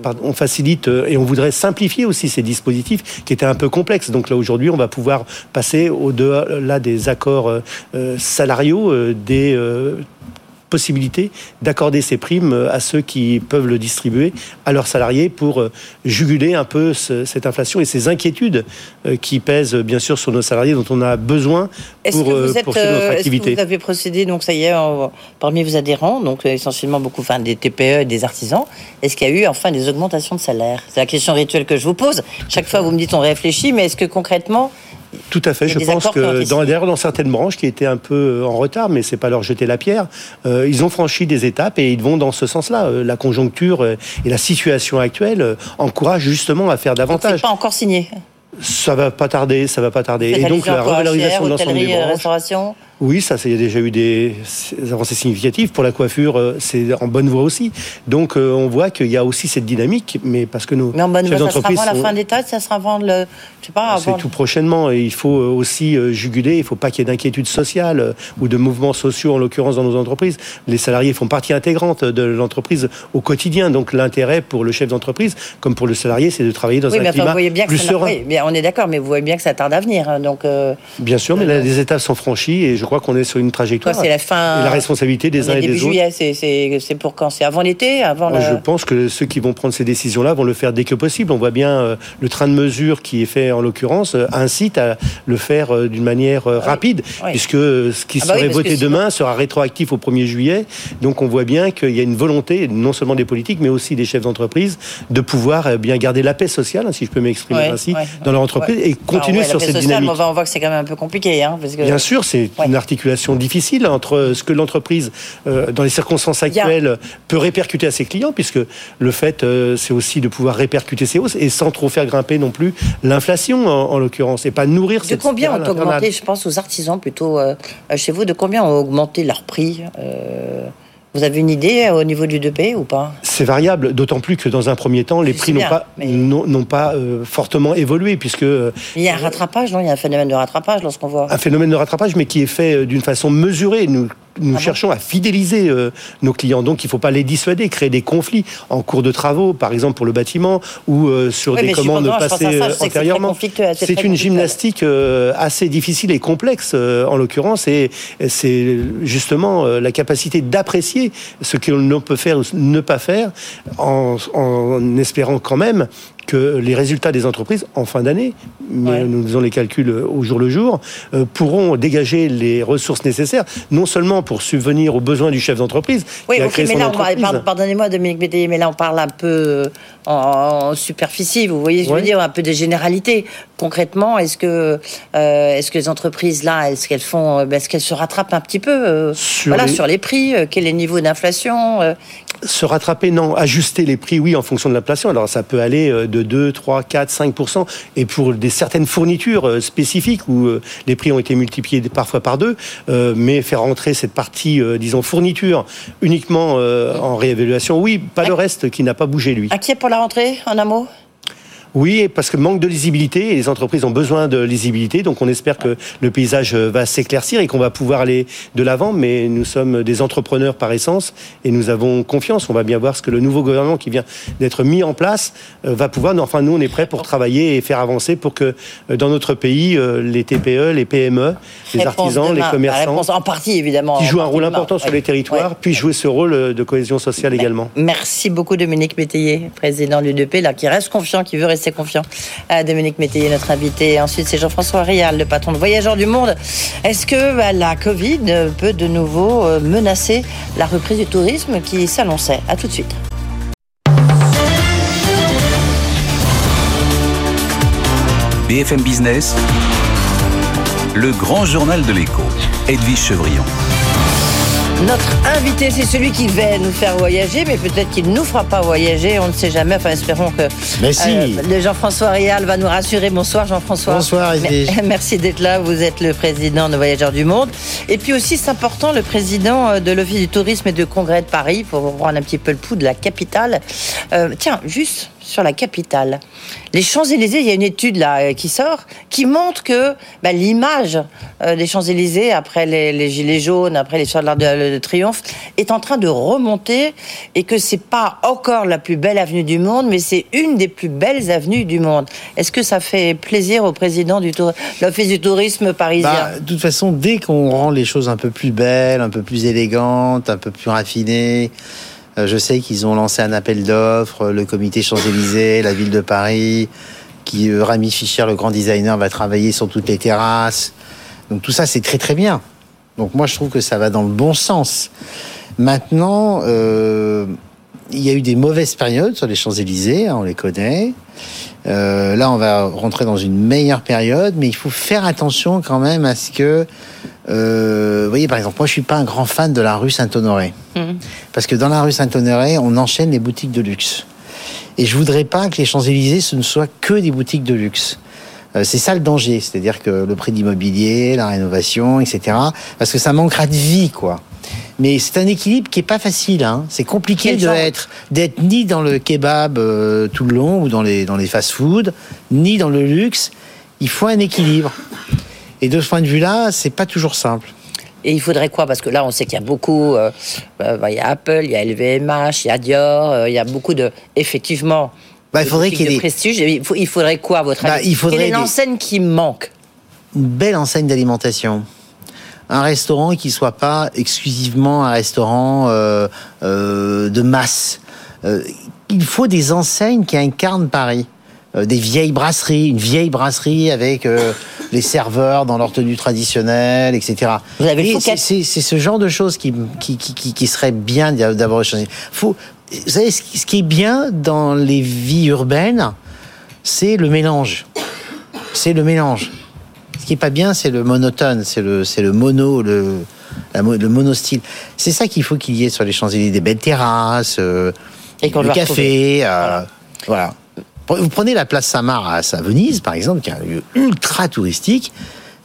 Pardon, on facilite et on voudrait simplifier aussi ces dispositifs qui étaient un peu complexes. Donc là aujourd'hui, on va pouvoir passer au-delà des accords euh, salariaux, euh, des euh, possibilité d'accorder ces primes à ceux qui peuvent le distribuer à leurs salariés pour euh, juguler un peu ce, cette inflation et ces inquiétudes euh, qui pèsent bien sûr sur nos salariés dont on a besoin pour euh, êtes, poursuivre notre activité. Que vous avez procédé, donc ça y est, en, parmi vos adhérents, donc essentiellement beaucoup enfin, des TPE et des artisans, est-ce qu'il y a eu enfin des augmentations de salaire? C'est la question rituelle que je vous pose. Chaque fois, vous me dites on réfléchit, mais est-ce que concrètement, Tout à fait. Je pense que dans, d'ailleurs dans certaines branches qui étaient un peu en retard, mais c'est pas leur jeter la pierre, ils ont franchi des étapes et ils vont dans ce sens-là. la conjoncture et la situation actuelle encouragent justement à faire davantage. C'est pas encore signé. Ça va pas tarder, ça va pas tarder. Et donc la revalorisation de l'ensemble des branches. Oui, ça, il y a déjà eu des avancées significatives. Pour la coiffure, euh, c'est en bonne voie aussi. Donc, euh, on voit qu'il y a aussi cette dynamique, mais parce que nous. Mais en bonne voie, ça sera avant la fin d'état, ça sera avant le. Je sais pas. C'est tout prochainement. Et il faut euh, aussi juguler. Il ne faut pas qu'il y ait d'inquiétude sociale ou de mouvements sociaux, en l'occurrence, dans nos entreprises. Les salariés font partie intégrante de l'entreprise au quotidien. Donc, l'intérêt pour le chef d'entreprise, comme pour le salarié, c'est de travailler dans un mais climat bien plus serein. Oui, bien, on est d'accord, mais vous voyez bien que ça tarde à venir. Hein, donc. bien sûr, mais les étapes sont franchies et je je crois qu'on est sur une trajectoire. C'est la fin. Et la responsabilité des uns et des autres. juillet, c'est pour quand? C'est avant l'été avant Je pense que ceux qui vont prendre ces décisions-là vont le faire dès que possible. On voit bien euh, le train de mesure qui est fait en l'occurrence euh, incite à le faire euh, d'une manière rapide, puisque ce qui ah bah serait voté demain sera rétroactif au 1er juillet. Donc on voit bien qu'il y a une volonté, non seulement des politiques, mais aussi des chefs d'entreprise, de pouvoir bien garder la paix sociale, hein, si je peux m'exprimer ainsi, dans leur entreprise et continuer sur cette dynamique. On voit que c'est quand même un peu compliqué. Hein, Bien sûr, c'est une articulation difficile entre ce que l'entreprise, euh, dans les circonstances actuelles, peut répercuter à ses clients, puisque le fait, euh, c'est aussi de pouvoir répercuter ses hausses et sans trop faire grimper non plus l'inflation, en, l'occurrence, et pas nourrir de combien ont augmenté, je pense aux artisans plutôt euh, chez vous, de combien ont augmenté leur prix vous avez une idée au niveau du 2P ou pas? C'est variable, d'autant plus que dans un premier temps, les prix n'ont pas, n'ont pas fortement évolué, puisque... Il y a un rattrapage, non? Il y a un phénomène de rattrapage lorsqu'on voit... Un phénomène de rattrapage, mais qui est fait d'une façon mesurée. Nous nous ah cherchons à fidéliser euh, nos clients. Donc, il ne faut pas les dissuader, créer des conflits en cours de travaux, par exemple pour le bâtiment, ou euh, sur des commandes passées euh, antérieurement. C'est une gymnastique assez difficile et complexe, en l'occurrence, et c'est justement la capacité d'apprécier ce que l'on peut faire ou ne pas faire, en, en espérant quand même que les résultats des entreprises en fin d'année, nous faisons les calculs au jour le jour, euh, pourront dégager les ressources nécessaires, non seulement pour subvenir aux besoins du chef d'entreprise. Oui, mais là, pardonnez-moi Dominique Métayer, mais là on parle un peu euh, en, superficie, vous voyez, je veux dire, un peu des généralités. Concrètement, est-ce que, euh, est-ce que les entreprises là, est-ce qu'elles font, est-ce qu'elles se rattrapent un petit peu, sur voilà, les... sur les prix, quel est le niveau d'inflation Se rattraper, non. Ajuster les prix, oui, en fonction de l'inflation. Alors ça peut aller de 2, 3, 4, 5 et pour des certaines fournitures euh, spécifiques où euh, les prix ont été multipliés parfois par deux, euh, mais faire rentrer cette partie, disons, fourniture uniquement en réévaluation, oui, pas le reste qui n'a pas bougé, lui. Inquiet pour la rentrée, en un mot? Oui, parce que manque de lisibilité et les entreprises ont besoin de lisibilité. Donc on espère que le paysage va s'éclaircir et qu'on va pouvoir aller de l'avant. Mais nous sommes des entrepreneurs par essence et nous avons confiance. On va bien voir ce que le nouveau gouvernement qui vient d'être mis en place euh, va pouvoir. Enfin, nous, on est prêts pour travailler et faire avancer pour que euh, dans notre pays, euh, les TPE, les PME, les artisans, les commerçants, en partie évidemment, qui jouent un rôle important sur les territoires, puissent jouer ce rôle de cohésion sociale également. Merci beaucoup Dominique Métayer, président de l'UDP, là qui reste confiant, qui veut rester confiant à Dominique Métayer, notre invité. Ensuite, c'est Jean-François Rial, le patron de Voyageurs du Monde. Est-ce que bah, la Covid peut de nouveau euh, menacer la reprise du tourisme qui s'annonçait? À tout de suite. BFM Business, le grand journal de l'écho, Edwige Chevrillon. Notre invité, c'est celui qui va nous faire voyager, mais peut-être qu'il ne nous fera pas voyager, on ne sait jamais. Enfin, espérons que euh, Jean-François Rial va nous rassurer. Bonsoir Jean-François. Bonsoir Merci d'être là. Vous êtes le président de Voyageurs du Monde. Et puis aussi, c'est important, le président euh, de l'Office du tourisme et de congrès de Paris, pour prendre un petit peu le pouls de la capitale. Euh, tiens, juste sur la capitale. Les Champs-Élysées, il y a une étude là euh, qui sort qui montre que bah, l'image euh, des Champs-Élysées après les, gilets jaunes, après les soirs de, de, triomphe, est en train de remonter et que c'est pas encore la plus belle avenue du monde, mais c'est une des plus belles avenues du monde. Est-ce que ça fait plaisir au président du l'Office du tourisme parisien bah, De toute façon, dès qu'on rend les choses un peu plus belles, un peu plus élégantes, un peu plus raffinées, je sais qu'ils ont lancé un appel d'offres, le comité Champs-Élysées, la ville de Paris, qui euh, Rami Fischer, le grand designer, va travailler sur toutes les terrasses. Donc tout ça, c'est très très bien. Donc moi, je trouve que ça va dans le bon sens. Maintenant, euh, il y a eu des mauvaises périodes sur les Champs-Élysées, hein, on les connaît. Euh, là, on va rentrer dans une meilleure période, mais il faut faire attention quand même à ce que, euh, vous voyez, par exemple, moi, je suis pas un grand fan de la rue Saint-Honoré, Mhm. parce que dans la rue Saint-Honoré, on enchaîne les boutiques de luxe, et je voudrais pas que les Champs-Élysées ce ne soit que des boutiques de luxe. Euh, c'est ça le danger, c'est-à-dire que le prix de l'immobilier, la rénovation, etc., parce que ça manquera de vie, quoi. Mais c'est un équilibre qui est pas facile. Hein. C'est compliqué d'être ni dans le kebab euh, tout le long ou dans les dans les fast-food, ni dans le luxe. Il faut un équilibre. Et de ce point de vue-là, c'est pas toujours simple. Et il faudrait quoi? Parce que là, on sait qu'il y a beaucoup. euh, euh, bah, il y a Apple, il y a LVMH, il y a Dior, euh, il y a beaucoup de. Effectivement. Bah, il faudrait qu'il y ait de des- prestige. Il, faut- il faudrait quoi, à votre Bah, avis? il faudrait Quelle est des- l'enseigne qui manque? Une belle enseigne d'alimentation. Un restaurant qui soit pas exclusivement un restaurant euh, euh, de masse. Euh, il faut des enseignes qui incarnent Paris. Euh, des vieilles brasseries, une vieille brasserie avec euh, les serveurs dans leur tenue traditionnelle, etc. Vous avez Et c'est- ce genre de choses qui, qui, qui, qui- serait bien d'a- d'avoir échangé. Faut, vous savez, ce qui est bien dans les vies urbaines, c'est le mélange. C'est le mélange. Ce qui est pas bien, c'est le monotone, c'est le, c'est le mono, le, la le monostyle. C'est ça qu'il faut qu'il y ait sur les Champs-Élysées, des belles terrasses, euh, Et doit café, euh, voilà. Vous prenez la place Saint-Marc à Venise, par exemple, qui est un lieu ultra touristique.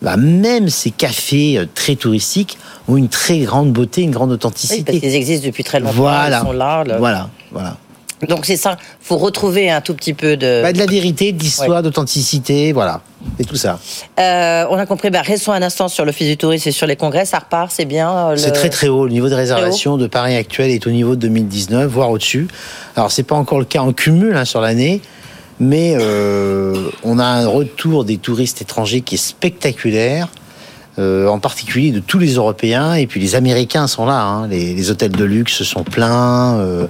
Bah, même ces cafés euh, très touristiques ont une très grande beauté, une grande Oui, authenticité. parce qu'ils existent depuis très longtemps. voilà, Ils sont là. le- voilà, voilà. Donc c'est ça. faut retrouver un tout petit peu de. Bah, de la vérité, d'histoire, d'authenticité, voilà. Et tout ça. Euh, on a compris. Bah, restons un instant sur l'office du tourisme et sur les congrès. Ça repart, c'est bien. euh, C'est très très haut. Le niveau de réservation de Paris actuel est au niveau de 2019, voire au-dessus. Alors c'est pas encore le cas en cumul hein, sur l'année, mais euh, on a un retour des touristes étrangers qui est spectaculaire. euh, en particulier de tous les Européens et puis les Américains sont là. hein. Les, les hôtels de luxe sont pleins. euh,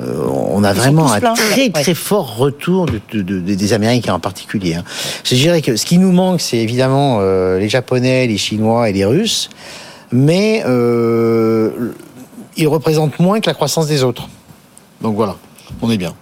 on a Ils vraiment un pleins, très ouais. très fort retour de- de- de- des Américains en particulier. hein. Je dirais que ce qui nous manque, c'est évidemment les Japonais, les Chinois et les Russes, mais ils représentent moins que la croissance des autres. Donc voilà, on est bien.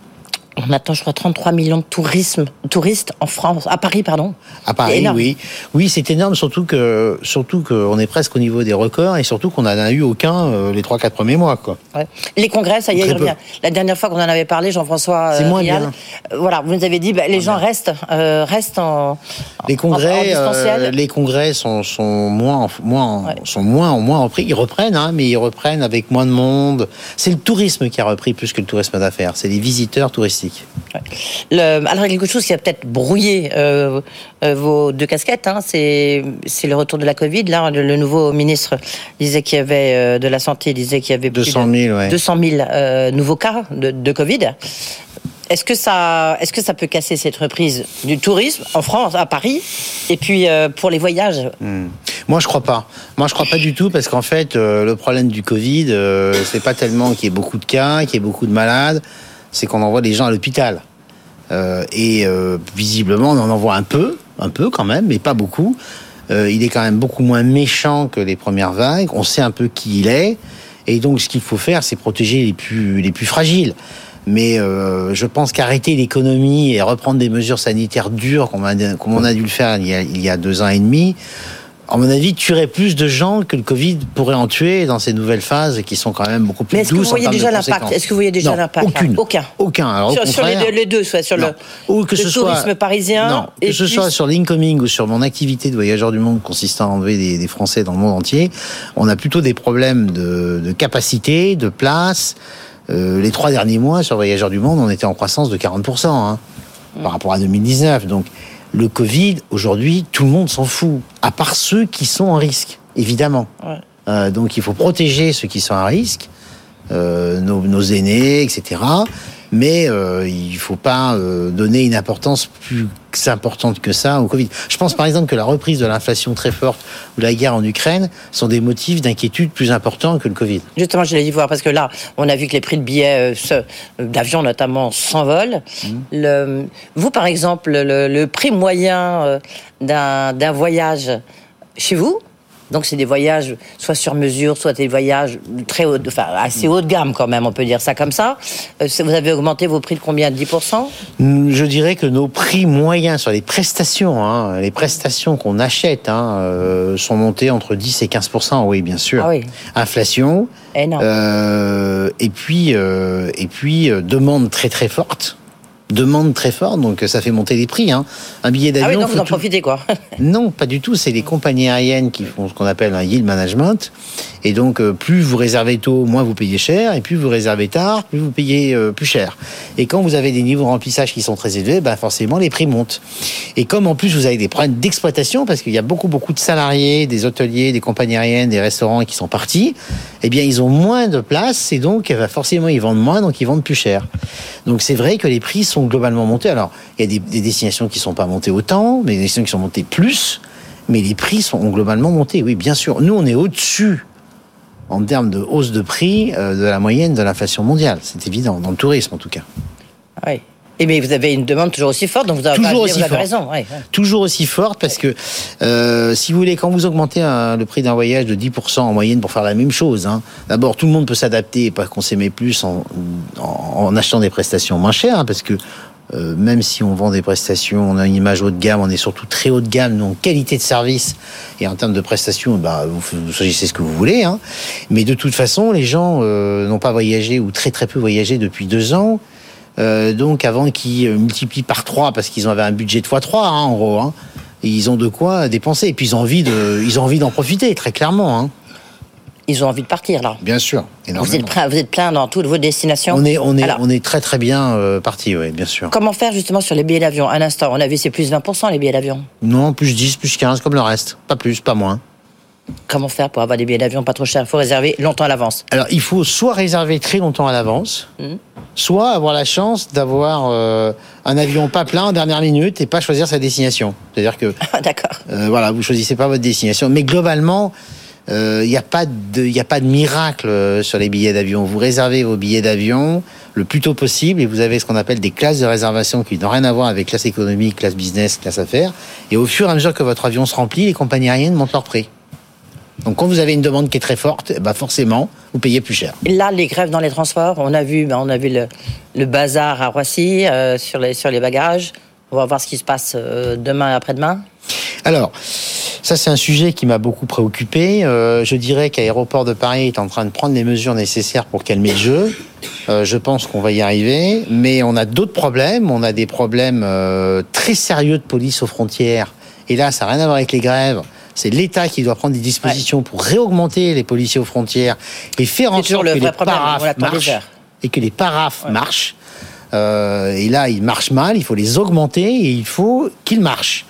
On attend, je crois, 33 millions de tourisme, touristes en France, à Paris, pardon. À Paris, oui, oui, c'est énorme, surtout que surtout qu'on est presque au niveau des records et surtout qu'on n'en a eu aucun euh, les trois quatre premiers mois, quoi. Ouais. Les congrès, ça y est, revient. La dernière fois qu'on en avait parlé, Jean-François C'est euh, moins Rial, bien. euh, voilà, vous nous avez dit, bah, les gens restent, euh, restent en, Les en- congrès, en, les congrès sont, sont moins, en- moins, en- Ouais. sont moins, en moins repris. Ils reprennent, hein, mais ils reprennent avec moins de monde. C'est le tourisme qui a repris plus que le tourisme d'affaires. C'est les visiteurs touristiques. Le- alors, quelque chose qui a peut-être brouillé euh, euh, vos deux casquettes, hein, c'est le retour de la Covid. Là, le, nouveau ministre disait qu'il y avait euh, de la santé, disait qu'il y avait plus 200 de 000, ouais. 200 000 euh, nouveaux cas de, de Covid. Est-ce que ça, est-ce que ça peut casser cette reprise du tourisme en France, à Paris, et puis euh, pour les voyages? Moi, je crois pas. Moi, je crois pas du tout parce qu'en fait, euh, le problème du Covid, euh, c'est pas tellement qu'il y ait beaucoup de cas, qu'il y ait beaucoup de malades, c'est qu'on envoie des gens à l'hôpital. Euh, et euh, visiblement, on en envoie un peu, un peu quand même, mais pas beaucoup. Euh, il est quand même beaucoup moins méchant que les premières vagues. On sait un peu qui il est, et donc ce qu'il faut faire, c'est protéger les plus les plus fragiles. Mais je pense qu'arrêter l'économie et reprendre des mesures sanitaires dures, comme on a, dû le faire il y a deux ans et demi, à mon avis, tuerait plus de gens que le Covid pourrait en tuer dans ces nouvelles phases qui sont quand même beaucoup plus Mais est-ce que vous voyez déjà l'impact. Est-ce que vous voyez déjà l'impact. Aucun. Aucun. Alors, au sur, les, deux, les deux, soit sur non. le, Ou que le ce soit- tourisme parisien. non, que et ce soit sur l'incoming ou sur mon activité de voyageur du monde consistant à enlever des, des Français dans le monde entier, on a plutôt des problèmes de, de capacité, de place. Euh, les trois derniers mois sur voyageurs du monde, on était en croissance de 40% hein, par rapport à 2019. Donc le Covid, aujourd'hui, tout le monde s'en fout, à part ceux qui sont en risque, évidemment. Ouais. Euh, donc il faut protéger ceux qui sont à risque, euh, nos, nos aînés, etc. Mais euh, il ne faut pas euh, donner une importance plus importante que ça au Covid. Je pense par exemple que la reprise de l'inflation très forte ou la guerre en Ukraine sont des motifs d'inquiétude plus importants que le Covid. Justement, je l'ai dit voir parce que là, on a vu que les prix de billets euh, d'avion notamment s'envolent. Mmh. Vous, par exemple, le, le prix moyen d'un voyage chez vous, Donc c'est des voyages soit sur mesure, soit des voyages très haut, enfin assez haut de gamme quand même, on peut dire ça comme ça. Euh, vous avez augmenté vos prix de combien? de 10% Je dirais que nos prix moyens sur les prestations, hein, les prestations qu'on achète, hein, euh, sont montés entre 10 et 15% oui, bien sûr. Ah oui. Inflation. Énorme. Euh, et puis, euh, et puis demande très très forte. Demande très forte, donc euh, ça fait monter les prix. Hein. Un billet Ah oui, d'avion. donc vous en tout- profitez quoi. Non, pas du tout. C'est les compagnies aériennes qui font ce qu'on appelle un yield management. Et donc, euh, plus vous réservez tôt, moins vous payez cher. Et plus vous réservez tard, plus vous payez euh, plus cher. Et quand vous avez des niveaux de remplissage qui sont très élevés, ben forcément, les prix montent. Et comme en plus, vous avez des problèmes d'exploitation, parce qu'il y a beaucoup, beaucoup de salariés, des hôteliers, des compagnies aériennes, des restaurants qui sont partis, eh bien, ils ont moins de place. Et donc, eh ben, forcément, ils vendent moins, donc ils vendent plus cher. Donc, c'est vrai que les prix sont globalement montés. Alors, il y a des, des destinations qui sont pas montées autant, mais des destinations qui sont montées plus. Mais les prix sont ont globalement monté, oui, bien sûr. Nous, on est au-dessus, en termes de hausse de prix, euh, de la moyenne de l'inflation mondiale. C'est évident, dans le tourisme en tout cas. Oui. Et mais vous avez une demande toujours aussi forte, donc vous avez, Toujours vous aussi avez forte. raison. ouais, ouais. Toujours aussi forte parce que, euh, si vous voulez, quand vous augmentez un- le prix d'un voyage de 10% en moyenne pour faire la même chose, hein, d'abord tout le monde peut s'adapter et pas consommer plus en, en, en achetant des prestations moins chères, hein, parce que euh, même si on vend des prestations, on a une image haut de gamme, on est surtout très haut de gamme, donc qualité de service et en termes de prestations, bah, vous, vous choisissez ce que vous voulez. Hein. Mais de toute façon, les gens euh, n'ont pas voyagé ou très très peu voyagé depuis deux ans. Euh, donc avant qu'ils euh, multiplient par 3 parce qu'ils avaient un budget de x3 hein, en gros. Hein. Et ils ont de quoi dépenser et puis ils ont envie de, ils ont envie d'en profiter très clairement. Hein. Ils ont envie de partir là. Bien sûr. Vous êtes, plein, vous êtes plein dans toutes vos destinations. On est, on est, Alors, on est très très bien euh, parti, oui, bien sûr. Comment faire justement sur les billets d'avion? Un instant, on a vu c'est plus 20% les billets d'avion. Non, plus 10, plus 15 comme le reste. Pas plus, pas moins. Comment faire pour avoir des billets d'avion pas trop chers? Il faut réserver longtemps à l'avance. Alors, il faut soit réserver très longtemps à l'avance, Mhm. soit avoir la chance d'avoir euh, un avion pas plein en dernière minute et pas choisir sa destination. C'est-à-dire que D'accord. Euh, voilà, vous choisissez pas votre destination. Mais globalement, il n'y a pas de, a pas de miracle euh, sur les billets d'avion. Vous réservez vos billets d'avion le plus tôt possible et vous avez ce qu'on appelle des classes de réservation qui n'ont rien à voir avec classe économique, classe business, classe affaires. Et au fur et à mesure que votre avion se remplit, les compagnies aériennes montent leur prix. Donc quand vous avez une demande qui est très forte, ben forcément, vous payez plus cher. Là, les grèves dans les transports, on a vu, ben, on a vu le, le bazar à Roissy euh, sur, les, sur les bagages. On va voir ce qui se passe euh, demain et après-demain. Alors, ça c'est un sujet qui m'a beaucoup préoccupé. Euh, je dirais qu'Aéroport de Paris est en train de prendre les mesures nécessaires pour calmer le jeu. Euh, je pense qu'on va y arriver, mais on a d'autres problèmes. On a des problèmes euh, très sérieux de police aux frontières. Et là, ça n'a rien à voir avec les grèves. C'est l'État qui doit prendre des dispositions pour réaugmenter les policiers aux frontières et faire en sorte le que les paraphes marchent et que les paraphes marchent. Euh, et là, ils marchent mal, il faut les augmenter et il faut qu'ils marchent.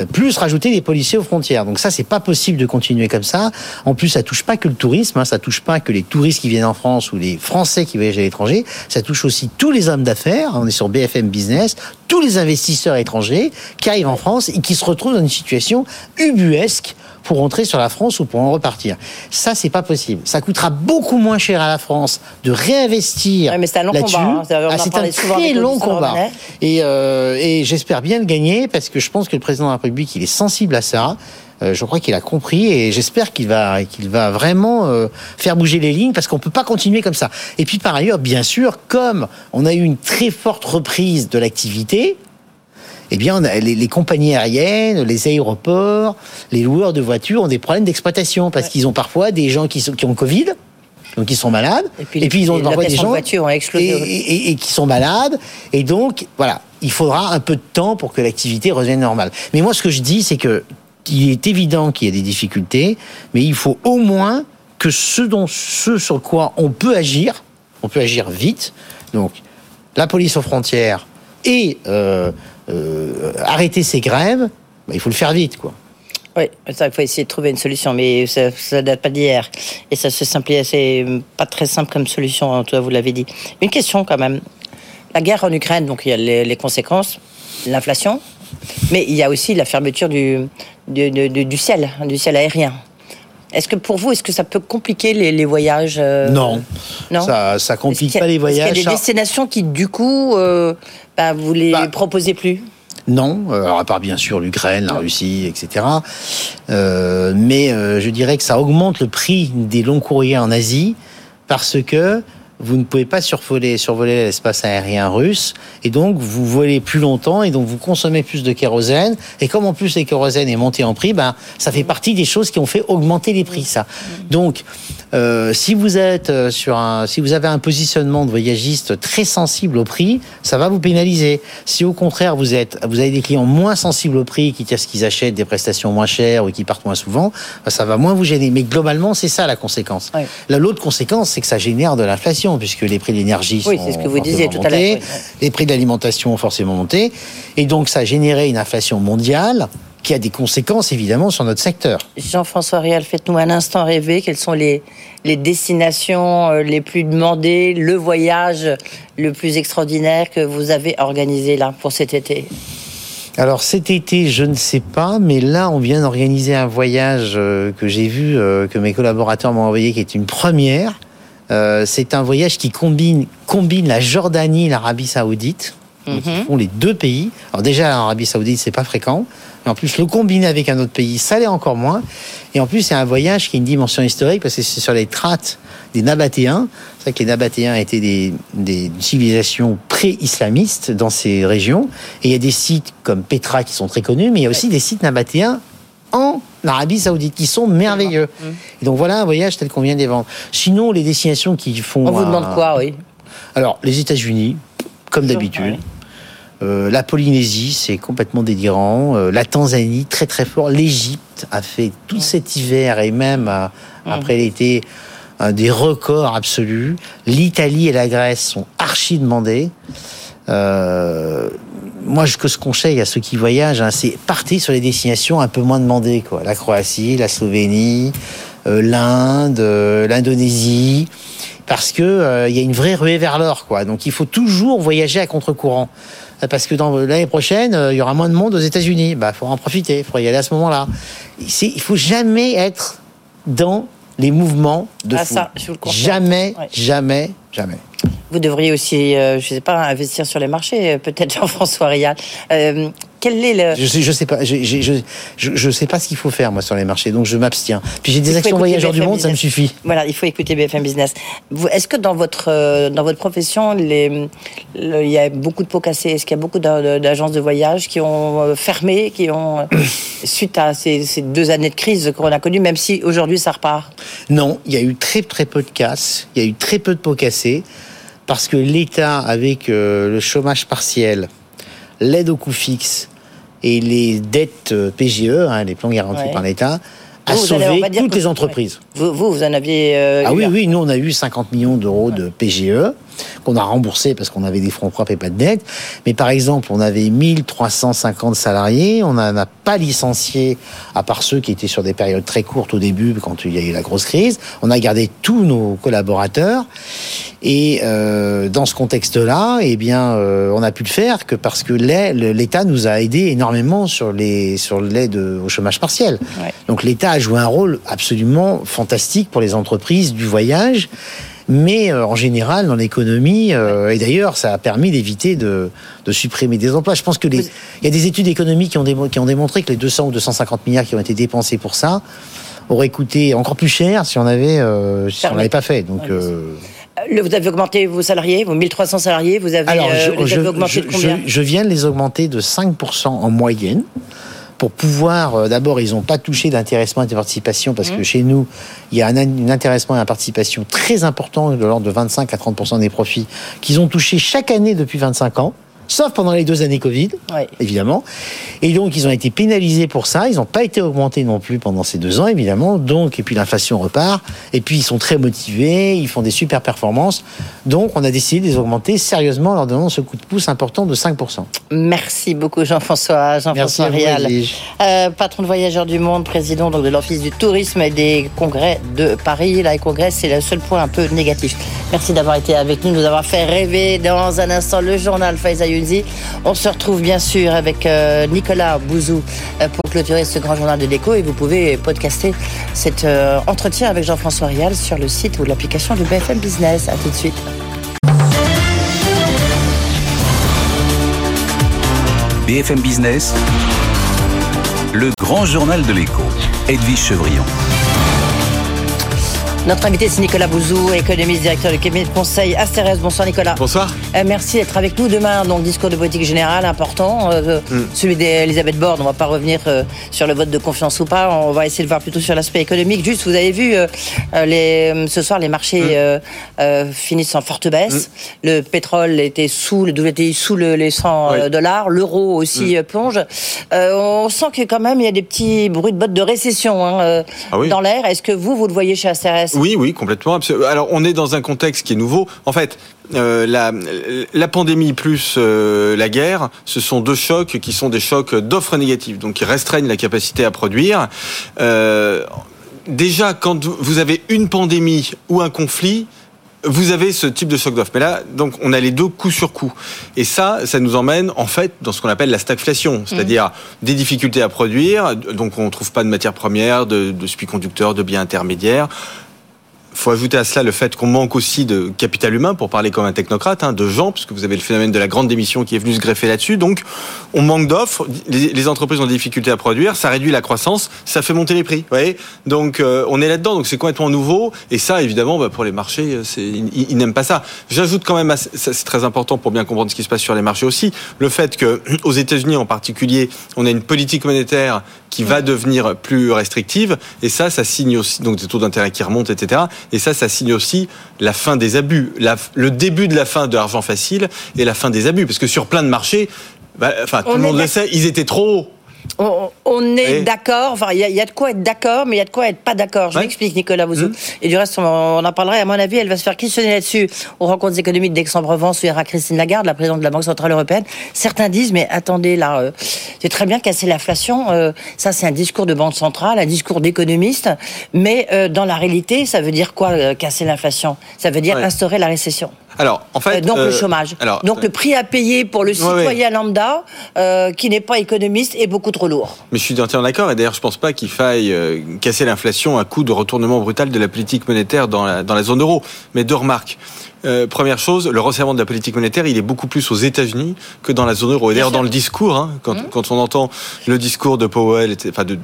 Euh, Plus rajouter des policiers aux frontières. Donc ça, c'est pas possible de continuer comme ça. En plus, ça touche pas que le tourisme, hein, ça touche pas que les touristes qui viennent en France ou les Français qui voyagent à l'étranger. Ça touche aussi tous les hommes d'affaires. On est sur BFM Business, tous les investisseurs étrangers qui arrivent en France et qui se retrouvent dans une situation ubuesque pour rentrer sur la France ou pour en repartir. Ça, c'est pas possible. Ça coûtera beaucoup moins cher à la France de réinvestir Ouais, mais c'est un long combat, hein. Ah, c'est un très long combat. Et, euh, et j'espère bien le gagner parce que je pense que le président de la République, il est sensible à ça. Euh, je crois qu'il a compris et j'espère qu'il va, qu'il va vraiment euh, faire bouger les lignes parce qu'on peut pas continuer comme ça. Et puis par ailleurs, bien sûr, comme on a eu une très forte reprise de l'activité, eh bien, on a- les, les compagnies aériennes, les aéroports, les loueurs de voitures ont des problèmes d'exploitation parce qu'ils ont parfois des gens qui, sont, qui ont Covid, donc ils sont malades, Et puis, les- ils ont parfois des de gens et, explosé. et- et- et qui sont malades, et donc voilà, il faudra un peu de temps pour que l'activité revienne normale. Mais moi, ce que je dis, c'est que il est évident qu'il y a des difficultés, mais il faut au moins que ce dont ce sur quoi on peut agir, on peut agir vite. Donc, la police aux frontières et euh, euh, arrêter ces grèves, bah, il faut le faire vite, quoi. Oui, ça, il faut essayer de trouver une solution, mais ça, ça date pas d'hier. Et ça se simplifie, c'est pas très simple comme solution, en tout cas, vous l'avez dit. Une question quand même. La guerre en Ukraine, donc il y a les, les conséquences, l'inflation, mais il y a aussi la fermeture du, du, du- du- du ciel, du ciel aérien. Est-ce que pour vous, est-ce que ça peut compliquer les, les voyages euh, Non. non Ça, ça complique qu'il a- pas les est-ce qu'il voyages. y a des destinations qui, du coup, euh, bah, vous les Bah, proposez plus non, euh, alors à part bien sûr l'Ukraine, la Russie, etc. Euh, mais euh, je dirais que ça augmente le prix des longs courriers en Asie parce que vous ne pouvez pas survoler, survoler l'espace aérien russe, et donc vous volez plus longtemps, et donc vous consommez plus de kérosène, et comme en plus le kérosène est monté en prix, ben, ça fait partie des choses qui ont fait augmenter les prix, ça. Donc, euh, si vous êtes euh, sur un, si vous avez un positionnement de voyagiste très sensible au prix, ça va vous pénaliser. Si au contraire vous êtes, vous avez des clients moins sensibles au prix, qui ce qu'ils achètent des prestations moins chères ou qui partent moins souvent, ben, ça va moins vous gêner. Mais globalement, c'est ça la conséquence. Ouais. L'autre conséquence, c'est que ça génère de l'inflation, puisque les prix de l'énergie Oui, sont c'est ce que vous fortement disiez tout à l'heure, montés, oui, ouais. les prix de l'alimentation ont forcément monté, et donc ça a généré une inflation mondiale qui a des conséquences évidemment sur notre secteur. Jean-François Réal, faites-nous un instant rêver. Quelles sont les, les destinations euh, les plus demandées, le voyage le plus extraordinaire que vous avez organisé là pour cet été? Alors cet été, je ne sais pas, mais là, on vient d'organiser un voyage euh, que j'ai vu, euh, que mes collaborateurs m'ont envoyé, qui est une première. Euh, c'est un voyage qui combine, combine la Jordanie et l'Arabie Saoudite. Ils font les deux pays. Alors déjà, l'Arabie Saoudite, c'est pas fréquent. Mais en plus, le combiner avec un autre pays, ça l'est encore moins. Et en plus, c'est un voyage qui a une dimension historique parce que c'est sur les traces des Nabatéens. C'est vrai que les Nabatéens étaient des, des civilisations pré-islamistes dans ces régions. Et il y a des sites comme Petra qui sont très connus, mais il y a aussi des sites Nabatéens en Arabie Saoudite qui sont merveilleux. Et donc voilà un voyage tel qu'on vient de les vendre. Sinon, les destinations qui font. On vous un- demande quoi, oui alors, les États-Unis, comme d'habitude. Euh, la Polynésie, c'est complètement délirant. Euh, la Tanzanie, très très fort. L'Égypte a fait tout cet hiver et même euh, après l'été des records absolus. L'Italie et la Grèce sont archi demandés. Euh, moi, ce que je conseille à ceux qui voyagent, hein, c'est partez sur les destinations un peu moins demandées, quoi. La Croatie, la Slovénie, euh, l'Inde, euh, l'Indonésie, parce que euh, il y a une vraie ruée vers l'or, quoi. Donc, il faut toujours voyager à contre-courant. Euh, Parce que dans l'année prochaine, euh, il y aura moins de monde aux États-Unis. Bah, faut en profiter, il faut y aller à ce moment-là. Il faut jamais être dans les mouvements de Ah, foule. ça, je le. Jamais, Ouais. jamais, jamais. Vous devriez aussi, euh, je sais pas, investir sur les marchés, euh, peut-être Jean-François Réal. Euh, quel est le... Je sais, je sais pas, je, je, je, sais pas ce qu'il faut faire moi sur les marchés, donc je m'abstiens. Puis j'ai des actions voyageurs du monde, ça me suffit. Voilà, il faut écouter BFM Business. Est-ce que dans votre euh, dans votre profession, les, le- il y a beaucoup de pots cassés? Est-ce qu'il y a beaucoup d'a- d'agences de voyage qui ont fermé, qui ont suite à ces, ces deux années de crise qu'on a connues, même si aujourd'hui ça repart? Non, il y a eu très très peu de casses, il y a eu très peu de pots cassés, parce que l'État, avec euh, le chômage partiel, l'aide au coût fixe et les dettes euh, PGE, hein, les plans garantis Ouais. par l'État, a Vous, vous allez- on sauvé toutes les entreprises. vous, vous, vous en aviez. euh, Ah oui, oui, nous on a eu 50 millions d'euros de PGE qu'on a remboursé parce qu'on avait des fonds propres et pas de dette. Mais par exemple, on avait 1350 salariés, on n'en a pas licencié, à part ceux qui étaient sur des périodes très courtes au début quand il y a eu la grosse crise. On a gardé tous nos collaborateurs. Et euh, dans ce contexte-là, eh bien, euh, on a pu le faire que parce que l'État nous a aidé énormément sur les sur l'aide au chômage partiel. Ouais. Donc l'État a joué un rôle absolument fantastique pour les entreprises du voyage, mais euh, en général dans l'économie, euh, et d'ailleurs ça a permis d'éviter de, de supprimer des emplois. Je pense que les, Vous- il y a des études économiques qui ont, démo- qui ont démontré que les 200 ou 250 milliards qui ont été dépensés pour ça auraient coûté encore plus cher si on avait euh, si on Fermé. l'avait pas fait. Donc euh, Euh, le- Vous avez augmenté vos salariés, vos 1300 salariés, vous avez, alors, euh, je, les je- avez augmentés je- de combien je viens de les augmenter de 5% en moyenne pour pouvoir, euh, d'abord, ils n'ont pas touché d'intéressement et de participation parce Mmh. que chez nous, il y a un, un intéressement et une participation très important de l'ordre de 25 à 30% des profits qu'ils ont touché chaque année depuis 25 ans. Sauf pendant les deux années Covid, Ouais. évidemment. Et donc, ils ont été pénalisés pour ça. Ils n'ont pas été augmentés non plus pendant ces deux ans, évidemment. Donc, et puis l'inflation repart. Et puis, ils sont très motivés. Ils font des super performances. Donc, on a décidé de les augmenter sérieusement en leur donnant ce coup de pouce important de 5%. Merci beaucoup Jean-François, Jean-François Rial. Euh, patron de Voyageurs du Monde, président donc de l'Office du tourisme et des congrès de Paris. Là, les congrès, c'est le seul point un peu négatif. Merci d'avoir été avec nous, nous avoir fait rêver dans un instant le journal Faiza On se retrouve bien sûr avec euh, Nicolas Bouzou euh, pour clôturer ce grand journal de l'écho et vous pouvez podcaster cet euh, entretien avec Jean-François Rial sur le site ou l'application de BFM Business. À tout de suite. BFM Business, le grand journal de l'écho, Edwige Chevrillon. Notre invité, c'est Nicolas Bouzou, économiste, directeur du cabinet de conseil Astérès. Bonsoir Nicolas. Bonsoir. Euh, merci d'être avec nous demain. Donc, discours de politique générale important. Euh, Mm. Celui d'Elisabeth Borne, on va pas revenir euh, sur le vote de confiance ou pas. On va essayer de voir plutôt sur l'aspect économique. Juste, vous avez vu, euh, euh, les, ce soir, les marchés Mm. euh, euh, finissent en forte baisse. Le pétrole était sous, le WTI sous le- les 100 euh, Oui. dollars. L'euro aussi Mm. euh, plonge. Euh, on sent que quand même, il y a des petits bruits de bottes de récession hein, euh, Ah oui. dans l'air. Est-ce que vous, vous le voyez chez Astérès Oui, oui, complètement. absolu- Alors, on est dans un contexte qui est nouveau. En fait, euh, la, la pandémie plus euh, la guerre, ce sont deux chocs qui sont des chocs d'offres négatives, donc qui restreignent la capacité à produire. Euh, déjà, quand vous avez une pandémie ou un conflit, vous avez ce type de choc d'offres. Mais là, donc, on a les deux coup sur coup. Et ça, ça nous emmène, en fait, dans ce qu'on appelle la stagflation. C'est-à-dire des difficultés à produire. Donc, on ne trouve pas de matières premières, de, de semi-conducteurs, de biens intermédiaires faut ajouter à cela le fait qu'on manque aussi de capital humain, pour parler comme un technocrate, hein, de gens, puisque vous avez le phénomène de la grande démission qui est venu se greffer là-dessus. Donc, on manque d'offres, les, les entreprises ont des difficultés à produire, ça réduit la croissance, ça fait monter les prix. Vous voyez donc, euh, on est là-dedans, donc c'est complètement nouveau. Et ça, évidemment, bah, pour les marchés, euh, c'est, ils, ils n'aiment pas ça. J'ajoute quand même, à- ça, c'est très important pour bien comprendre ce qui se passe sur les marchés aussi, le fait que aux États-Unis en particulier, on a une politique monétaire qui va devenir plus restrictive, et ça, ça signe aussi donc des taux d'intérêt qui remontent, etc. Et ça, ça signe aussi la fin des abus, la- le début de la fin de l'argent facile et la fin des abus, parce que sur plein de marchés, bah, enfin tout On le monde le sait, ils étaient trop hauts. On, on est Et- d'accord, enfin, il y, y a de quoi être d'accord, mais il y a de quoi être pas d'accord. Je Ouais. m'explique, Nicolas Bouzou. Mhm. Et du reste, on, on en parlerait. À mon avis, elle va se faire questionner là-dessus aux rencontres économiques d'Aix-en-Provence où il y aura Christine Lagarde, la présidente de la Banque Centrale Européenne. Certains disent, mais attendez, là, euh, c'est très bien casser l'inflation. euh, ça, c'est un discours de banque centrale, un discours d'économiste. Mais euh, dans la réalité, ça veut dire quoi, casser l'inflation? Ça veut dire Ouais. instaurer la récession. Alors, en fait, Euh, donc euh, le chômage. alors, donc euh, le prix à payer pour le ouais. citoyen lambda euh, qui n'est pas économiste est beaucoup trop lourd. Mais je suis entièrement d'accord. Et d'ailleurs, je pense pas qu'il faille euh, casser l'inflation à coup de retournement brutal de la politique monétaire dans la, dans la zone euro. Mais deux remarques. Euh, première chose, le resserrement de la politique monétaire, il est beaucoup plus aux États-Unis que dans la zone euro. Et d'ailleurs, dans le discours, hein, quand, quand on entend le discours de Powell, enfin de,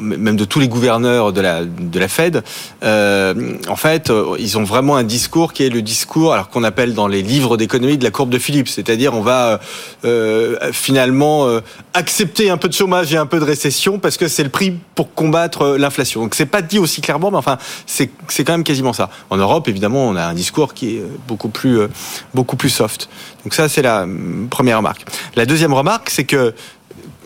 même de tous les gouverneurs de la, de la Fed, euh, en fait, euh, ils ont vraiment un discours qui est le discours, alors qu'on appelle dans les livres d'économie de la courbe de Phillips, c'est-à-dire on va euh, finalement accepter un peu de chômage et un peu de récession parce que c'est le prix pour combattre l'inflation. Donc c'est pas dit aussi clairement, mais enfin c'est c'est quand même quasiment ça. En Europe, évidemment, on a un discours qui est euh, beaucoup plus euh, beaucoup plus soft. Donc ça c'est la hum, première remarque. La deuxième remarque, c'est que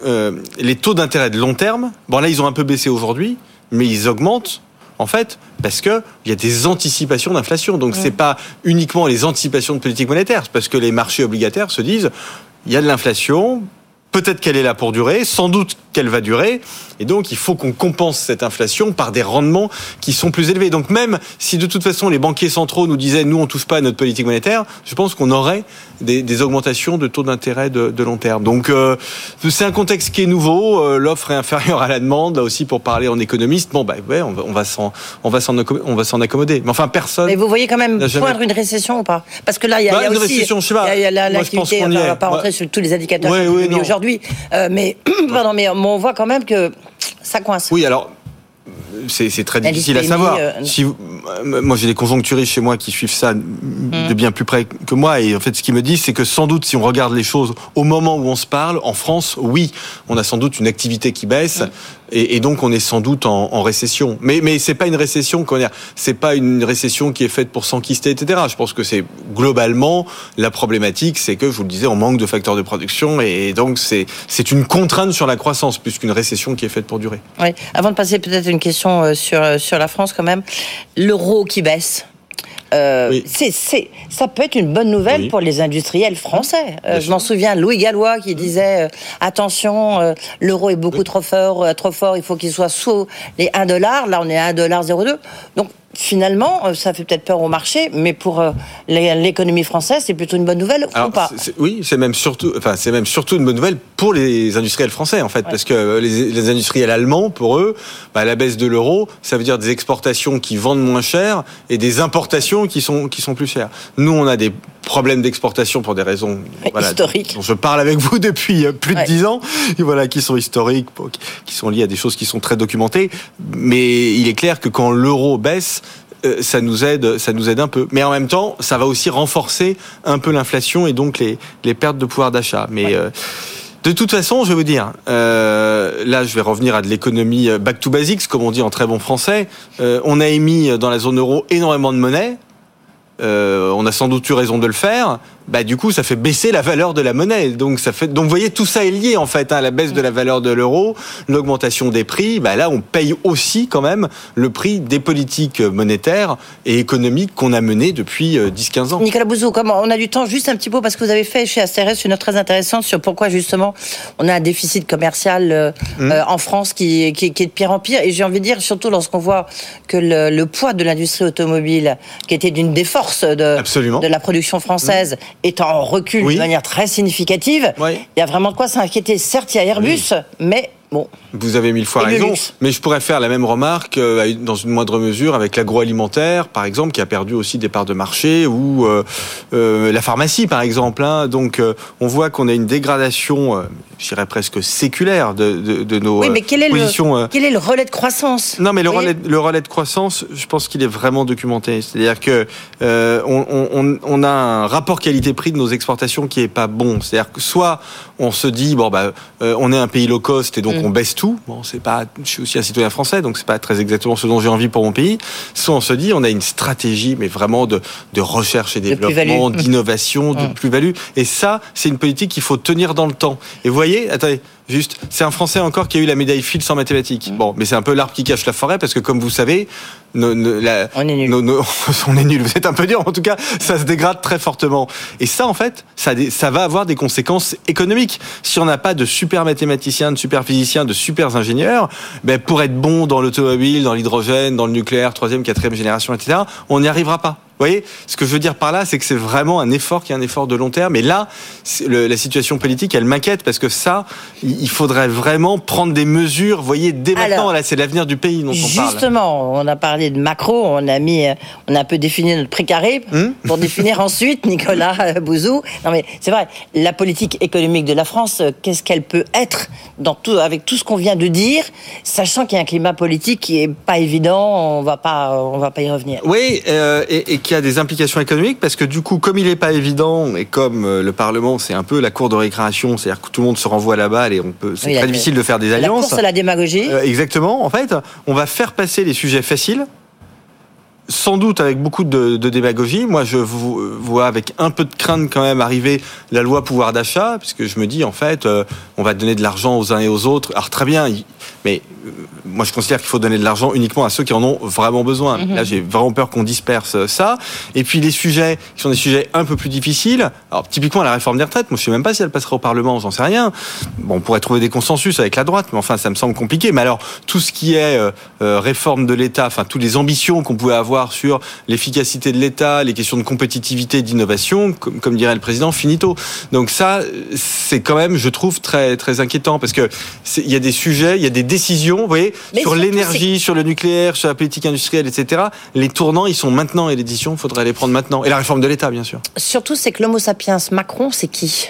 euh, les taux d'intérêt de long terme, bon là ils ont un peu baissé aujourd'hui, mais ils augmentent en fait parce que il y a des anticipations d'inflation. Donc c'est pas uniquement les anticipations de politique monétaire, c'est parce que les marchés obligataires se disent il y a de l'inflation, peut-être qu'elle est là pour durer, sans doute qu'elle va durer, et donc il faut qu'on compense cette inflation par des rendements qui sont plus élevés. Donc même si de toute façon les banquiers centraux nous disaient nous on touche pas à notre politique monétaire, je pense qu'on aurait des, des augmentations de taux d'intérêt de, de long terme. Donc euh, c'est un contexte qui est nouveau, euh, l'offre est inférieure à la demande, là aussi pour parler en économiste, bon bah ouais on va, on va s'en on va s'en accom- on va s'en accommoder. Mais enfin personne. Mais vous voyez quand même jamais- poindre une récession ou pas? Parce que là, il y a, Bah, il y a une aussi récession, je sais pas. y a- y a Moi, je pense qu'on enfin, on va pas rentrer Ouais. sur tous les indicateurs Ouais, aujourd'hui, Euh, mais pardon, mais on voit quand même que ça coince. Oui, alors c'est très difficile à savoir. euh, Si vous- euh, moi, j'ai des conjoncturistes chez moi qui suivent ça de bien plus près que moi, et en fait, ce qu'ils me disent, c'est que sans doute, si on regarde les choses au moment où on se parle, en France, oui, on a sans doute une activité qui baisse, et, et donc on est sans doute en, récession. Mais mais c'est pas une récession, dire, c'est pas une récession qui est faite pour s'enquister, etc. Je pense que c'est globalement la problématique, c'est que je vous le disais, on manque de facteurs de production, et donc c'est c'est une contrainte sur la croissance plus qu'une récession qui est faite pour durer. Oui. Avant de passer peut-être une question euh, sur, euh, sur la France quand même, l'euro qui baisse. Euh, Oui. c'est, c'est, ça peut être une bonne nouvelle Oui. pour les industriels français. Euh, je m'en souviens, Louis Gallois qui disait euh, attention, euh, l'euro est beaucoup trop fort, trop fort, il faut qu'il soit sous les 1 dollar. Là, on est à 1,02 Donc finalement, euh, ça fait peut-être peur au marché, mais pour euh, l'é- l'économie française, c'est plutôt une bonne nouvelle ou pas oui, c'est même surtout, enfin, c'est même surtout une bonne nouvelle pour les industriels français en fait, parce que les, les, industriels allemands, pour eux, bah, la baisse de l'euro, ça veut dire des exportations qui vendent moins cher et des importations qui sont qui sont plus chères. Nous, on a des problèmes d'exportation pour des raisons voilà, historiques. Dont je parle avec vous depuis euh, plus de dix ans, et voilà, qui sont historiques, qui sont liés à des choses qui sont très documentées. Mais il est clair que quand l'euro baisse, euh, ça nous aide, ça nous aide un peu. Mais en même temps, ça va aussi renforcer un peu l'inflation et donc les, les pertes de pouvoir d'achat. Mais euh, de toute façon, je vais vous dire, euh, là, je vais revenir à de l'économie back to basics, comme on dit en très bon français. Euh, on a émis dans la zone euro énormément de monnaie. Euh, on a sans doute eu raison de le faire. Bah, du coup, ça fait baisser la valeur de la monnaie. Donc, ça fait, donc, vous voyez, tout ça est lié, en fait, hein, la baisse de la valeur de l'euro, l'augmentation des prix. Bah, là, on paye aussi, quand même, le prix des politiques monétaires et économiques qu'on a menées depuis 10-15 ans. Nicolas Bouzou, comment, on a du temps? Juste un petit peu parce que vous avez fait chez ACRS une note très intéressante sur pourquoi, justement, on a un déficit commercial euh, mmh. euh, en France qui, qui, qui, est de pire en pire. Et j'ai envie de dire, surtout lorsqu'on voit que le, le poids de l'industrie automobile, qui était d'une des forces de, Absolument. de la production française, mmh est en recul oui. de manière très significative. Oui. Il y a vraiment de quoi s'inquiéter. Certes, il y a Airbus, oui. mais bon. Vous avez mille fois raison, mais je pourrais faire la même remarque euh, dans une moindre mesure avec l'agroalimentaire, par exemple, qui a perdu aussi des parts de marché, ou euh, euh, la pharmacie, par exemple. Hein. Donc, on voit qu'on a une dégradation, je dirais presque séculaire de, de, de nos oui, mais quel est positions. Le, quel est le relais de croissance? Non, mais le relais, le relais de croissance, je pense qu'il est vraiment documenté. C'est-à-dire que euh, on, on, on, a un rapport qualité-prix de nos exportations qui est pas bon. C'est-à-dire que soit on se dit bon bah on est un pays low cost et donc mm. on baisse tout. Bon, c'est pas. Je suis aussi un citoyen français, donc c'est pas très exactement ce dont j'ai envie pour mon pays. Soit on se dit, on a une stratégie, mais vraiment de, de recherche et développement, d'innovation, de plus-value. Et ça, c'est une politique qu'il faut tenir dans le temps. Et vous voyez, attendez, Juste, c'est un Français encore qui a eu la médaille Fields en mathématiques. Bon, mais c'est un peu l'arbre qui cache la forêt parce que comme vous savez, nos, nos, la, on est nul. Nos, on est nul. Vous êtes un peu dur. En tout cas, ça se dégrade très fortement. Et ça, en fait, ça, ça va avoir des conséquences économiques. Si on n'a pas de super mathématiciens, de super physiciens, de super ingénieurs, ben pour être bon dans l'automobile, dans l'hydrogène, dans le nucléaire, troisième, quatrième génération, etc., on n'y arrivera pas. Vous voyez, ce que je veux dire par là, c'est que c'est vraiment un effort qui est un effort de long terme. Et là, le, la situation politique, elle m'inquiète parce que ça, il faudrait vraiment prendre des mesures. Vous voyez, dès Alors, maintenant, là, c'est l'avenir du pays dont on parle. Justement, on a parlé de macro, on a mis, on a un peu défini notre précaré Hum pour définir ensuite Nicolas Bouzou. Non mais c'est vrai, la politique économique de la France, euh, qu'est-ce qu'elle peut être dans tout, avec tout ce qu'on vient de dire, sachant qu'il y a un climat politique qui est pas évident, on va pas, on va pas y revenir. Oui, euh, et, et qui a des implications économiques parce que du coup, comme il n'est pas évident et comme euh, le Parlement, c'est un peu la cour de récréation, c'est-à-dire que tout le monde se renvoie à la balle et on peut, c'est Oui, très la- difficile de faire des La alliances. course à la démagogie. Euh, exactement. En fait, on va faire passer les sujets faciles, sans doute avec beaucoup de, de démagogie. Moi, je euh, vois avec un peu de crainte quand même arriver la loi pouvoir d'achat, puisque je me dis en fait, euh, on va donner de l'argent aux uns et aux autres. Alors très bien, mais moi je considère qu'il faut donner de l'argent uniquement à ceux qui en ont vraiment besoin. Mhm. Là, j'ai vraiment peur qu'on disperse euh, ça. Et puis les sujets qui sont des sujets un peu plus difficiles. Alors typiquement la réforme des retraites, moi je sais même pas si elle passera au Parlement, j'en sais rien. Bon, on pourrait trouver des consensus avec la droite, mais enfin ça me semble compliqué. Mais alors tout ce qui est euh, euh, réforme de l'État, enfin toutes les ambitions qu'on pouvait avoir sur l'efficacité de l'État, les questions de compétitivité, d'innovation, comme, comme dirait le président, finito. Donc ça, c'est quand même, je trouve très très inquiétant parce que il y a des sujets, il y a des décisions, vous voyez, Mais sur l'énergie, sur le nucléaire, sur la politique industrielle, etc. Les tournants, ils sont maintenant et l'édition, il faudrait les prendre maintenant. Et la réforme de l'État, bien sûr. Surtout, c'est que l'Homo sapiens Macron, c'est qui?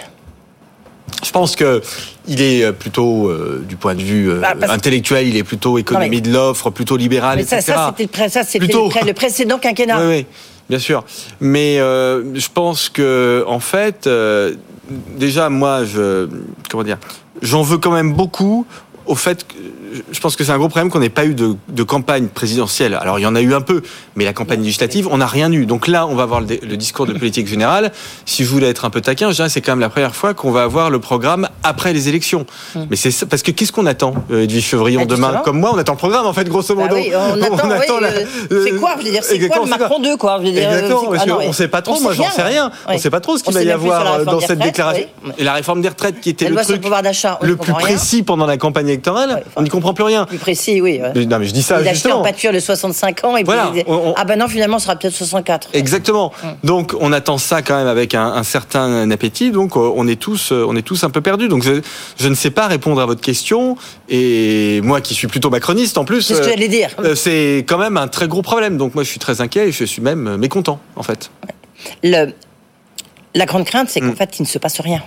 Je pense que il est euh, plutôt, euh, du point de vue euh, Bah, intellectuel, il est plutôt économie mais- de l'offre, plutôt libéral, Mais ça, etc. ça, c'était le, pré- ça, c'était Plutôt. le, pré- le précédent quinquennat. Oui, oui, bien sûr. Mais euh, je pense que, en fait, déjà, moi, je, comment dire, j'en veux quand même beaucoup au fait que je pense que c'est un gros problème qu'on n'ait pas eu de, de campagne présidentielle. Alors il y en a eu un peu, mais la campagne législative, on n'a rien eu. Donc là, on va avoir le, discours de politique générale. Si je voulais être un peu taquin, je dirais que c'est quand même la première fois qu'on va avoir le programme après les élections. Mais c'est parce que qu'est-ce qu'on attend, euh, Edwige Chevrillon, Bah, demain. Comme moi, on attend le programme en fait, grosso Bah modo. oui, on attend, oui, la- euh, c'est quoi, je veux dire, c'est quoi le Macron 2, quoi, je veux dire, euh, Exactement, parce Ah non, qu'on ouais. sait pas trop, On moi j'en sais rien. ouais. On sait pas trop ce On qu'il va y avoir dans cette déclaration. Et la réforme des retraites qui était le truc on le ne plus précis pendant la campagne électorale, Ouais, enfin, on n'y comprend plus rien. Plus précis, oui. ouais. Non, mais je dis ça il a acheté en justement. pâture de 65 ans et Voilà, puis il on- on- ah ben non, finalement, ce sera peut-être 64. Exactement. Donc on attend ça quand même avec un, un certain appétit. Donc euh, on est tous, euh, on est tous un peu perdus. Donc je, je ne sais pas répondre à votre question. Et moi qui suis plutôt macroniste en plus, C'est ce que euh, j'allais dire. c'est quand même un très gros problème. Donc moi je suis très inquiet et je suis même mécontent en fait. Le- la grande crainte, c'est qu'en Mm. fait, il ne se passe rien.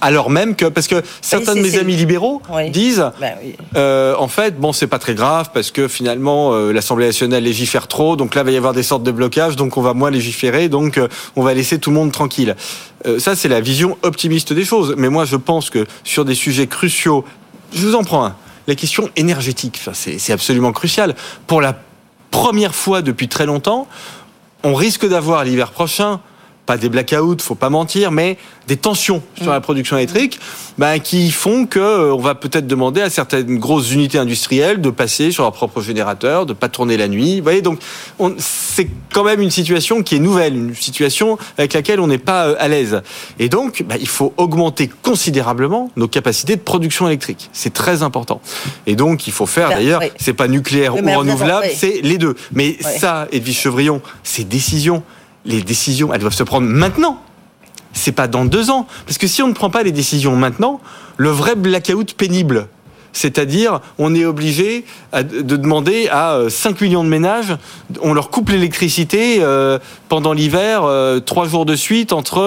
Alors même que parce que certains de mes amis libéraux Oui. disent. Ben oui. Euh, en fait, bon, c'est pas très grave parce que finalement, euh, l'Assemblée nationale légifère trop, donc là, il va y avoir des sortes de blocages, donc on va moins légiférer, donc euh, on va laisser tout le monde tranquille. Euh, ça, c'est la vision optimiste des choses. Mais moi, je pense que sur des sujets cruciaux, je vous en prends un. La question énergétique, enfin, c'est absolument crucial. Pour la première fois depuis très longtemps, on risque d'avoir l'hiver prochain pas des blackouts, faut pas mentir, mais des tensions sur la production électrique, ben, qui font que euh, on va peut-être demander à certaines grosses unités industrielles de passer sur leur propre générateur, de pas tourner la nuit. Vous voyez, donc on- c'est quand même une situation qui est nouvelle, une situation avec laquelle on n'est pas euh, à l'aise. Et donc, ben, il faut augmenter considérablement nos capacités de production électrique. C'est très important. Et donc, il faut faire d'ailleurs, oui. c'est pas nucléaire Oui, ou renouvelable, oui. c'est les deux. Mais ça, Edwige Chevrillon, ces décisions, les décisions, elles doivent se prendre maintenant. C'est pas dans deux ans. Parce que si on ne prend pas les décisions maintenant, le vrai blackout pénible, c'est-à-dire on est obligé de demander à euh, 5 millions de ménages, on leur coupe l'électricité euh, pendant l'hiver, euh, trois jours de suite, entre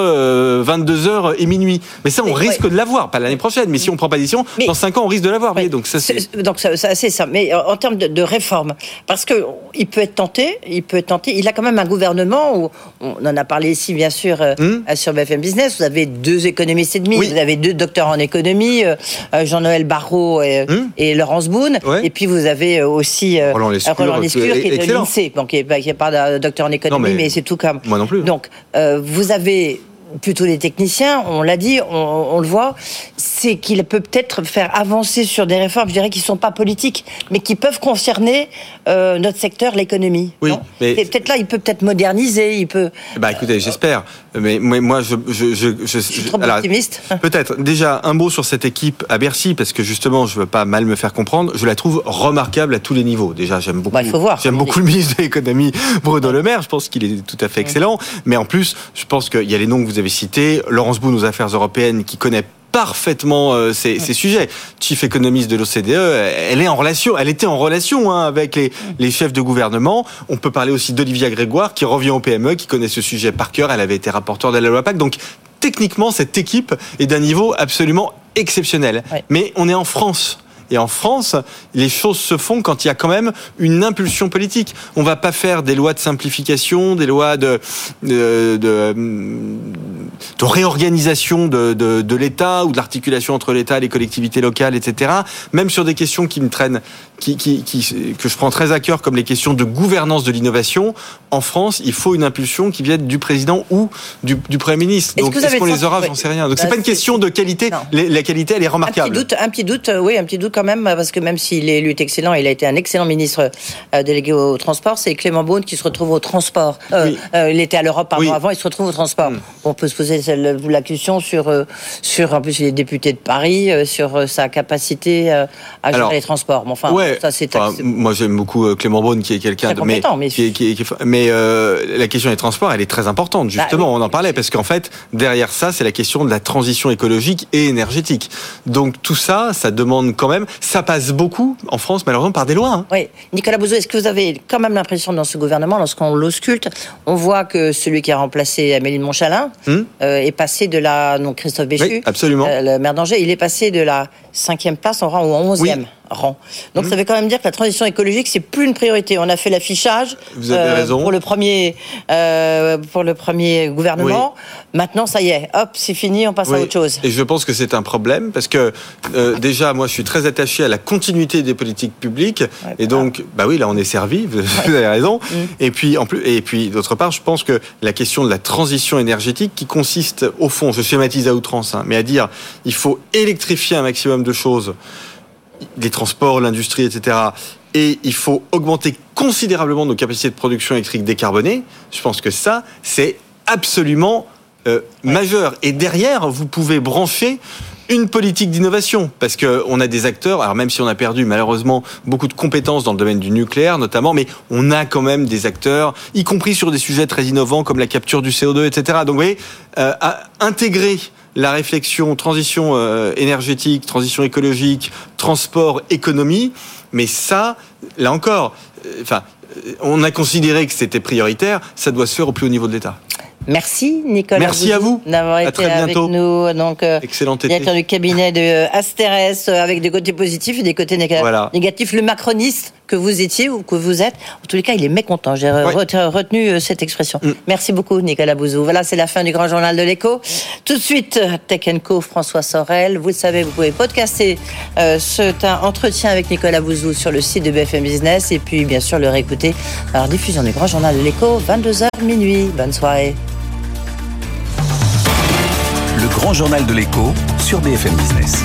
22h et minuit. Mais ça, on Mais, risque ouais. de l'avoir, pas l'année prochaine. Mais si on prend pas décision, dans 5 ans, on risque de l'avoir. Ouais. Donc ça, c'est... Donc ça, ça, c'est ça. Mais en termes de, de réforme, parce que il peut être tenté, il peut être tenté. Il a quand même un gouvernement où on en a parlé ici bien sûr euh, Hmm. euh, sur BFM Business. Vous avez deux économistes et demi. Oui. Vous avez deux docteurs en économie, euh, euh, Jean-Noël Barrot et, Hmm. et Laurence Boone. Ouais. Et puis vous avez euh, aussi euh, Roland Lescure, Roland Lescure, qui est de l'INSEE, bon, qui n'est pas un docteur en économie, Non, mais- mais, c'est tout comme. Moi non plus. Donc, euh, vous avez plutôt les techniciens, on l'a dit, on, on le voit, c'est qu'il peut peut-être faire avancer sur des réformes, je dirais, qui ne sont pas politiques, mais qui peuvent concerner euh, notre secteur, l'économie. Oui, mais- Et peut-être là, il peut peut-être moderniser, il peut... Bah écoutez, j'espère. Mais moi, je, je, je, je, Je suis trop alors, optimiste. Peut-être. Déjà, un mot sur cette équipe à Bercy, parce que justement, je veux pas mal me faire comprendre. Je la trouve remarquable à tous les niveaux. Déjà, j'aime beaucoup. Bah, il faut voir, J'aime beaucoup le ministre de l'économie, Bruno Le Maire. Je pense qu'il est tout à fait excellent. Mais en plus, je pense qu'il y a les noms que vous avez cités. Laurence Boone aux affaires européennes, qui connaît parfaitement euh, ces, ces sujets. Chief économiste de l'OCDE, elle est en relation, elle était en relation hein, avec les, les chefs de gouvernement. On peut parler aussi d'Olivia Grégoire, qui revient au PME, qui connaît ce sujet par cœur. Elle avait été rapporteur de la loi PAC. Donc, techniquement, cette équipe est d'un niveau absolument exceptionnel. Mais on est en France. Et en France, les choses se font quand il y a quand même une impulsion politique. On va pas faire des lois de simplification, des lois de, réorganisation de, de, de l'État ou de l'articulation entre l'État et les collectivités locales, etc. Même sur des questions qui me traînent, qui, qui, qui, que je prends très à cœur, comme les questions de gouvernance de l'innovation. En France, il faut une impulsion qui vienne du président ou du, du Premier ministre. Est-ce Donc, avez qu'on le les aura J'en sais rien. Donc, Bah, c'est pas une question de qualité. La la qualité, elle est Un petit remarquable. doute, un petit doute, oui, un petit doute quand même, parce que même s'il est lutte excellent, il a été un excellent ministre euh, délégué au transport. C'est Clément Beaune qui se retrouve au transport. Euh, Oui. euh, il était à l'Europe pardon, Oui. avant, il se retrouve au transport. Mm. On peut se poser celle- la question sur, euh, sur en plus il est député de Paris, sur sa capacité à gérer Alors, les transports. Mais enfin, ouais. Ça c'est Enfin, moi j'aime beaucoup euh, Clément Beaune qui est quelqu'un de mais mais- qui est- qui mais, euh, la question des transports elle est très importante justement Bah oui. on en parlait parce qu'en fait derrière ça c'est la question de la transition écologique et énergétique donc tout ça ça demande quand même ça passe beaucoup en France malheureusement par des lois hein. Oui. Nicolas Bouzou, est-ce que vous avez quand même l'impression dans ce gouvernement, lorsqu'on l'ausculte, on voit que celui qui a remplacé Amélie de Montchalin Hum euh, est passé de la. Donc Christophe Béchu, Oui, absolument. euh, le maire d'Angers, il est passé de la cinquième place en rang au onzième Oui. Rang. Donc ça veut quand même dire que la transition écologique, c'est plus une priorité. On a fait l'affichage raison. pour le premier euh, pour le premier gouvernement. Maintenant, ça y est, hop, c'est fini, on passe à autre chose. Et je pense que c'est un problème parce que euh, déjà, moi, je suis très attaché à la continuité des politiques publiques et donc, bah oui, là, on est servi. Vous avez raison. Mm. Et puis, en plus, et puis d'autre part, je pense que la question de la transition énergétique, qui consiste au fond, je schématise à outrance, hein, mais à dire, il faut électrifier un maximum de choses, les transports, l'industrie, etc. Et il faut augmenter considérablement nos capacités de production électrique décarbonées. Je pense que ça, c'est absolument euh, majeur. Et derrière, vous pouvez brancher une politique d'innovation, parce que on a des acteurs, alors même si on a perdu malheureusement beaucoup de compétences dans le domaine du nucléaire notamment, mais on a quand même des acteurs, y compris sur des sujets très innovants comme la capture du CO2, etc. Donc vous voyez, euh, à intégrer la réflexion transition euh, énergétique, transition écologique, transport, économie, mais ça, là encore, euh, enfin, on a considéré que c'était prioritaire, ça doit se faire au plus haut niveau de l'État. Merci Nicolas. Merci à vous. D'avoir été très avec bientôt. nous. Donc, euh, Excellent été. directeur du cabinet de euh, Asterès, euh, avec des côtés positifs et des côtés néga- Voilà. négatifs. Le macroniste que vous étiez ou que vous êtes, en tous les cas, il est mécontent. J'ai retenu euh, cette expression. Mm. Merci beaucoup Nicolas Bouzou. Voilà, c'est la fin du grand journal de l'écho. Tout de suite, Tech Co, François Sorel. Vous le savez, vous pouvez podcaster euh, cet entretien avec Nicolas Bouzou sur le site de BFM Business et puis bien sûr le réécouter. Alors, diffusion du grand journal de l'écho, 22h minuit. Bonne soirée. Le grand journal de l'écho sur BFM Business.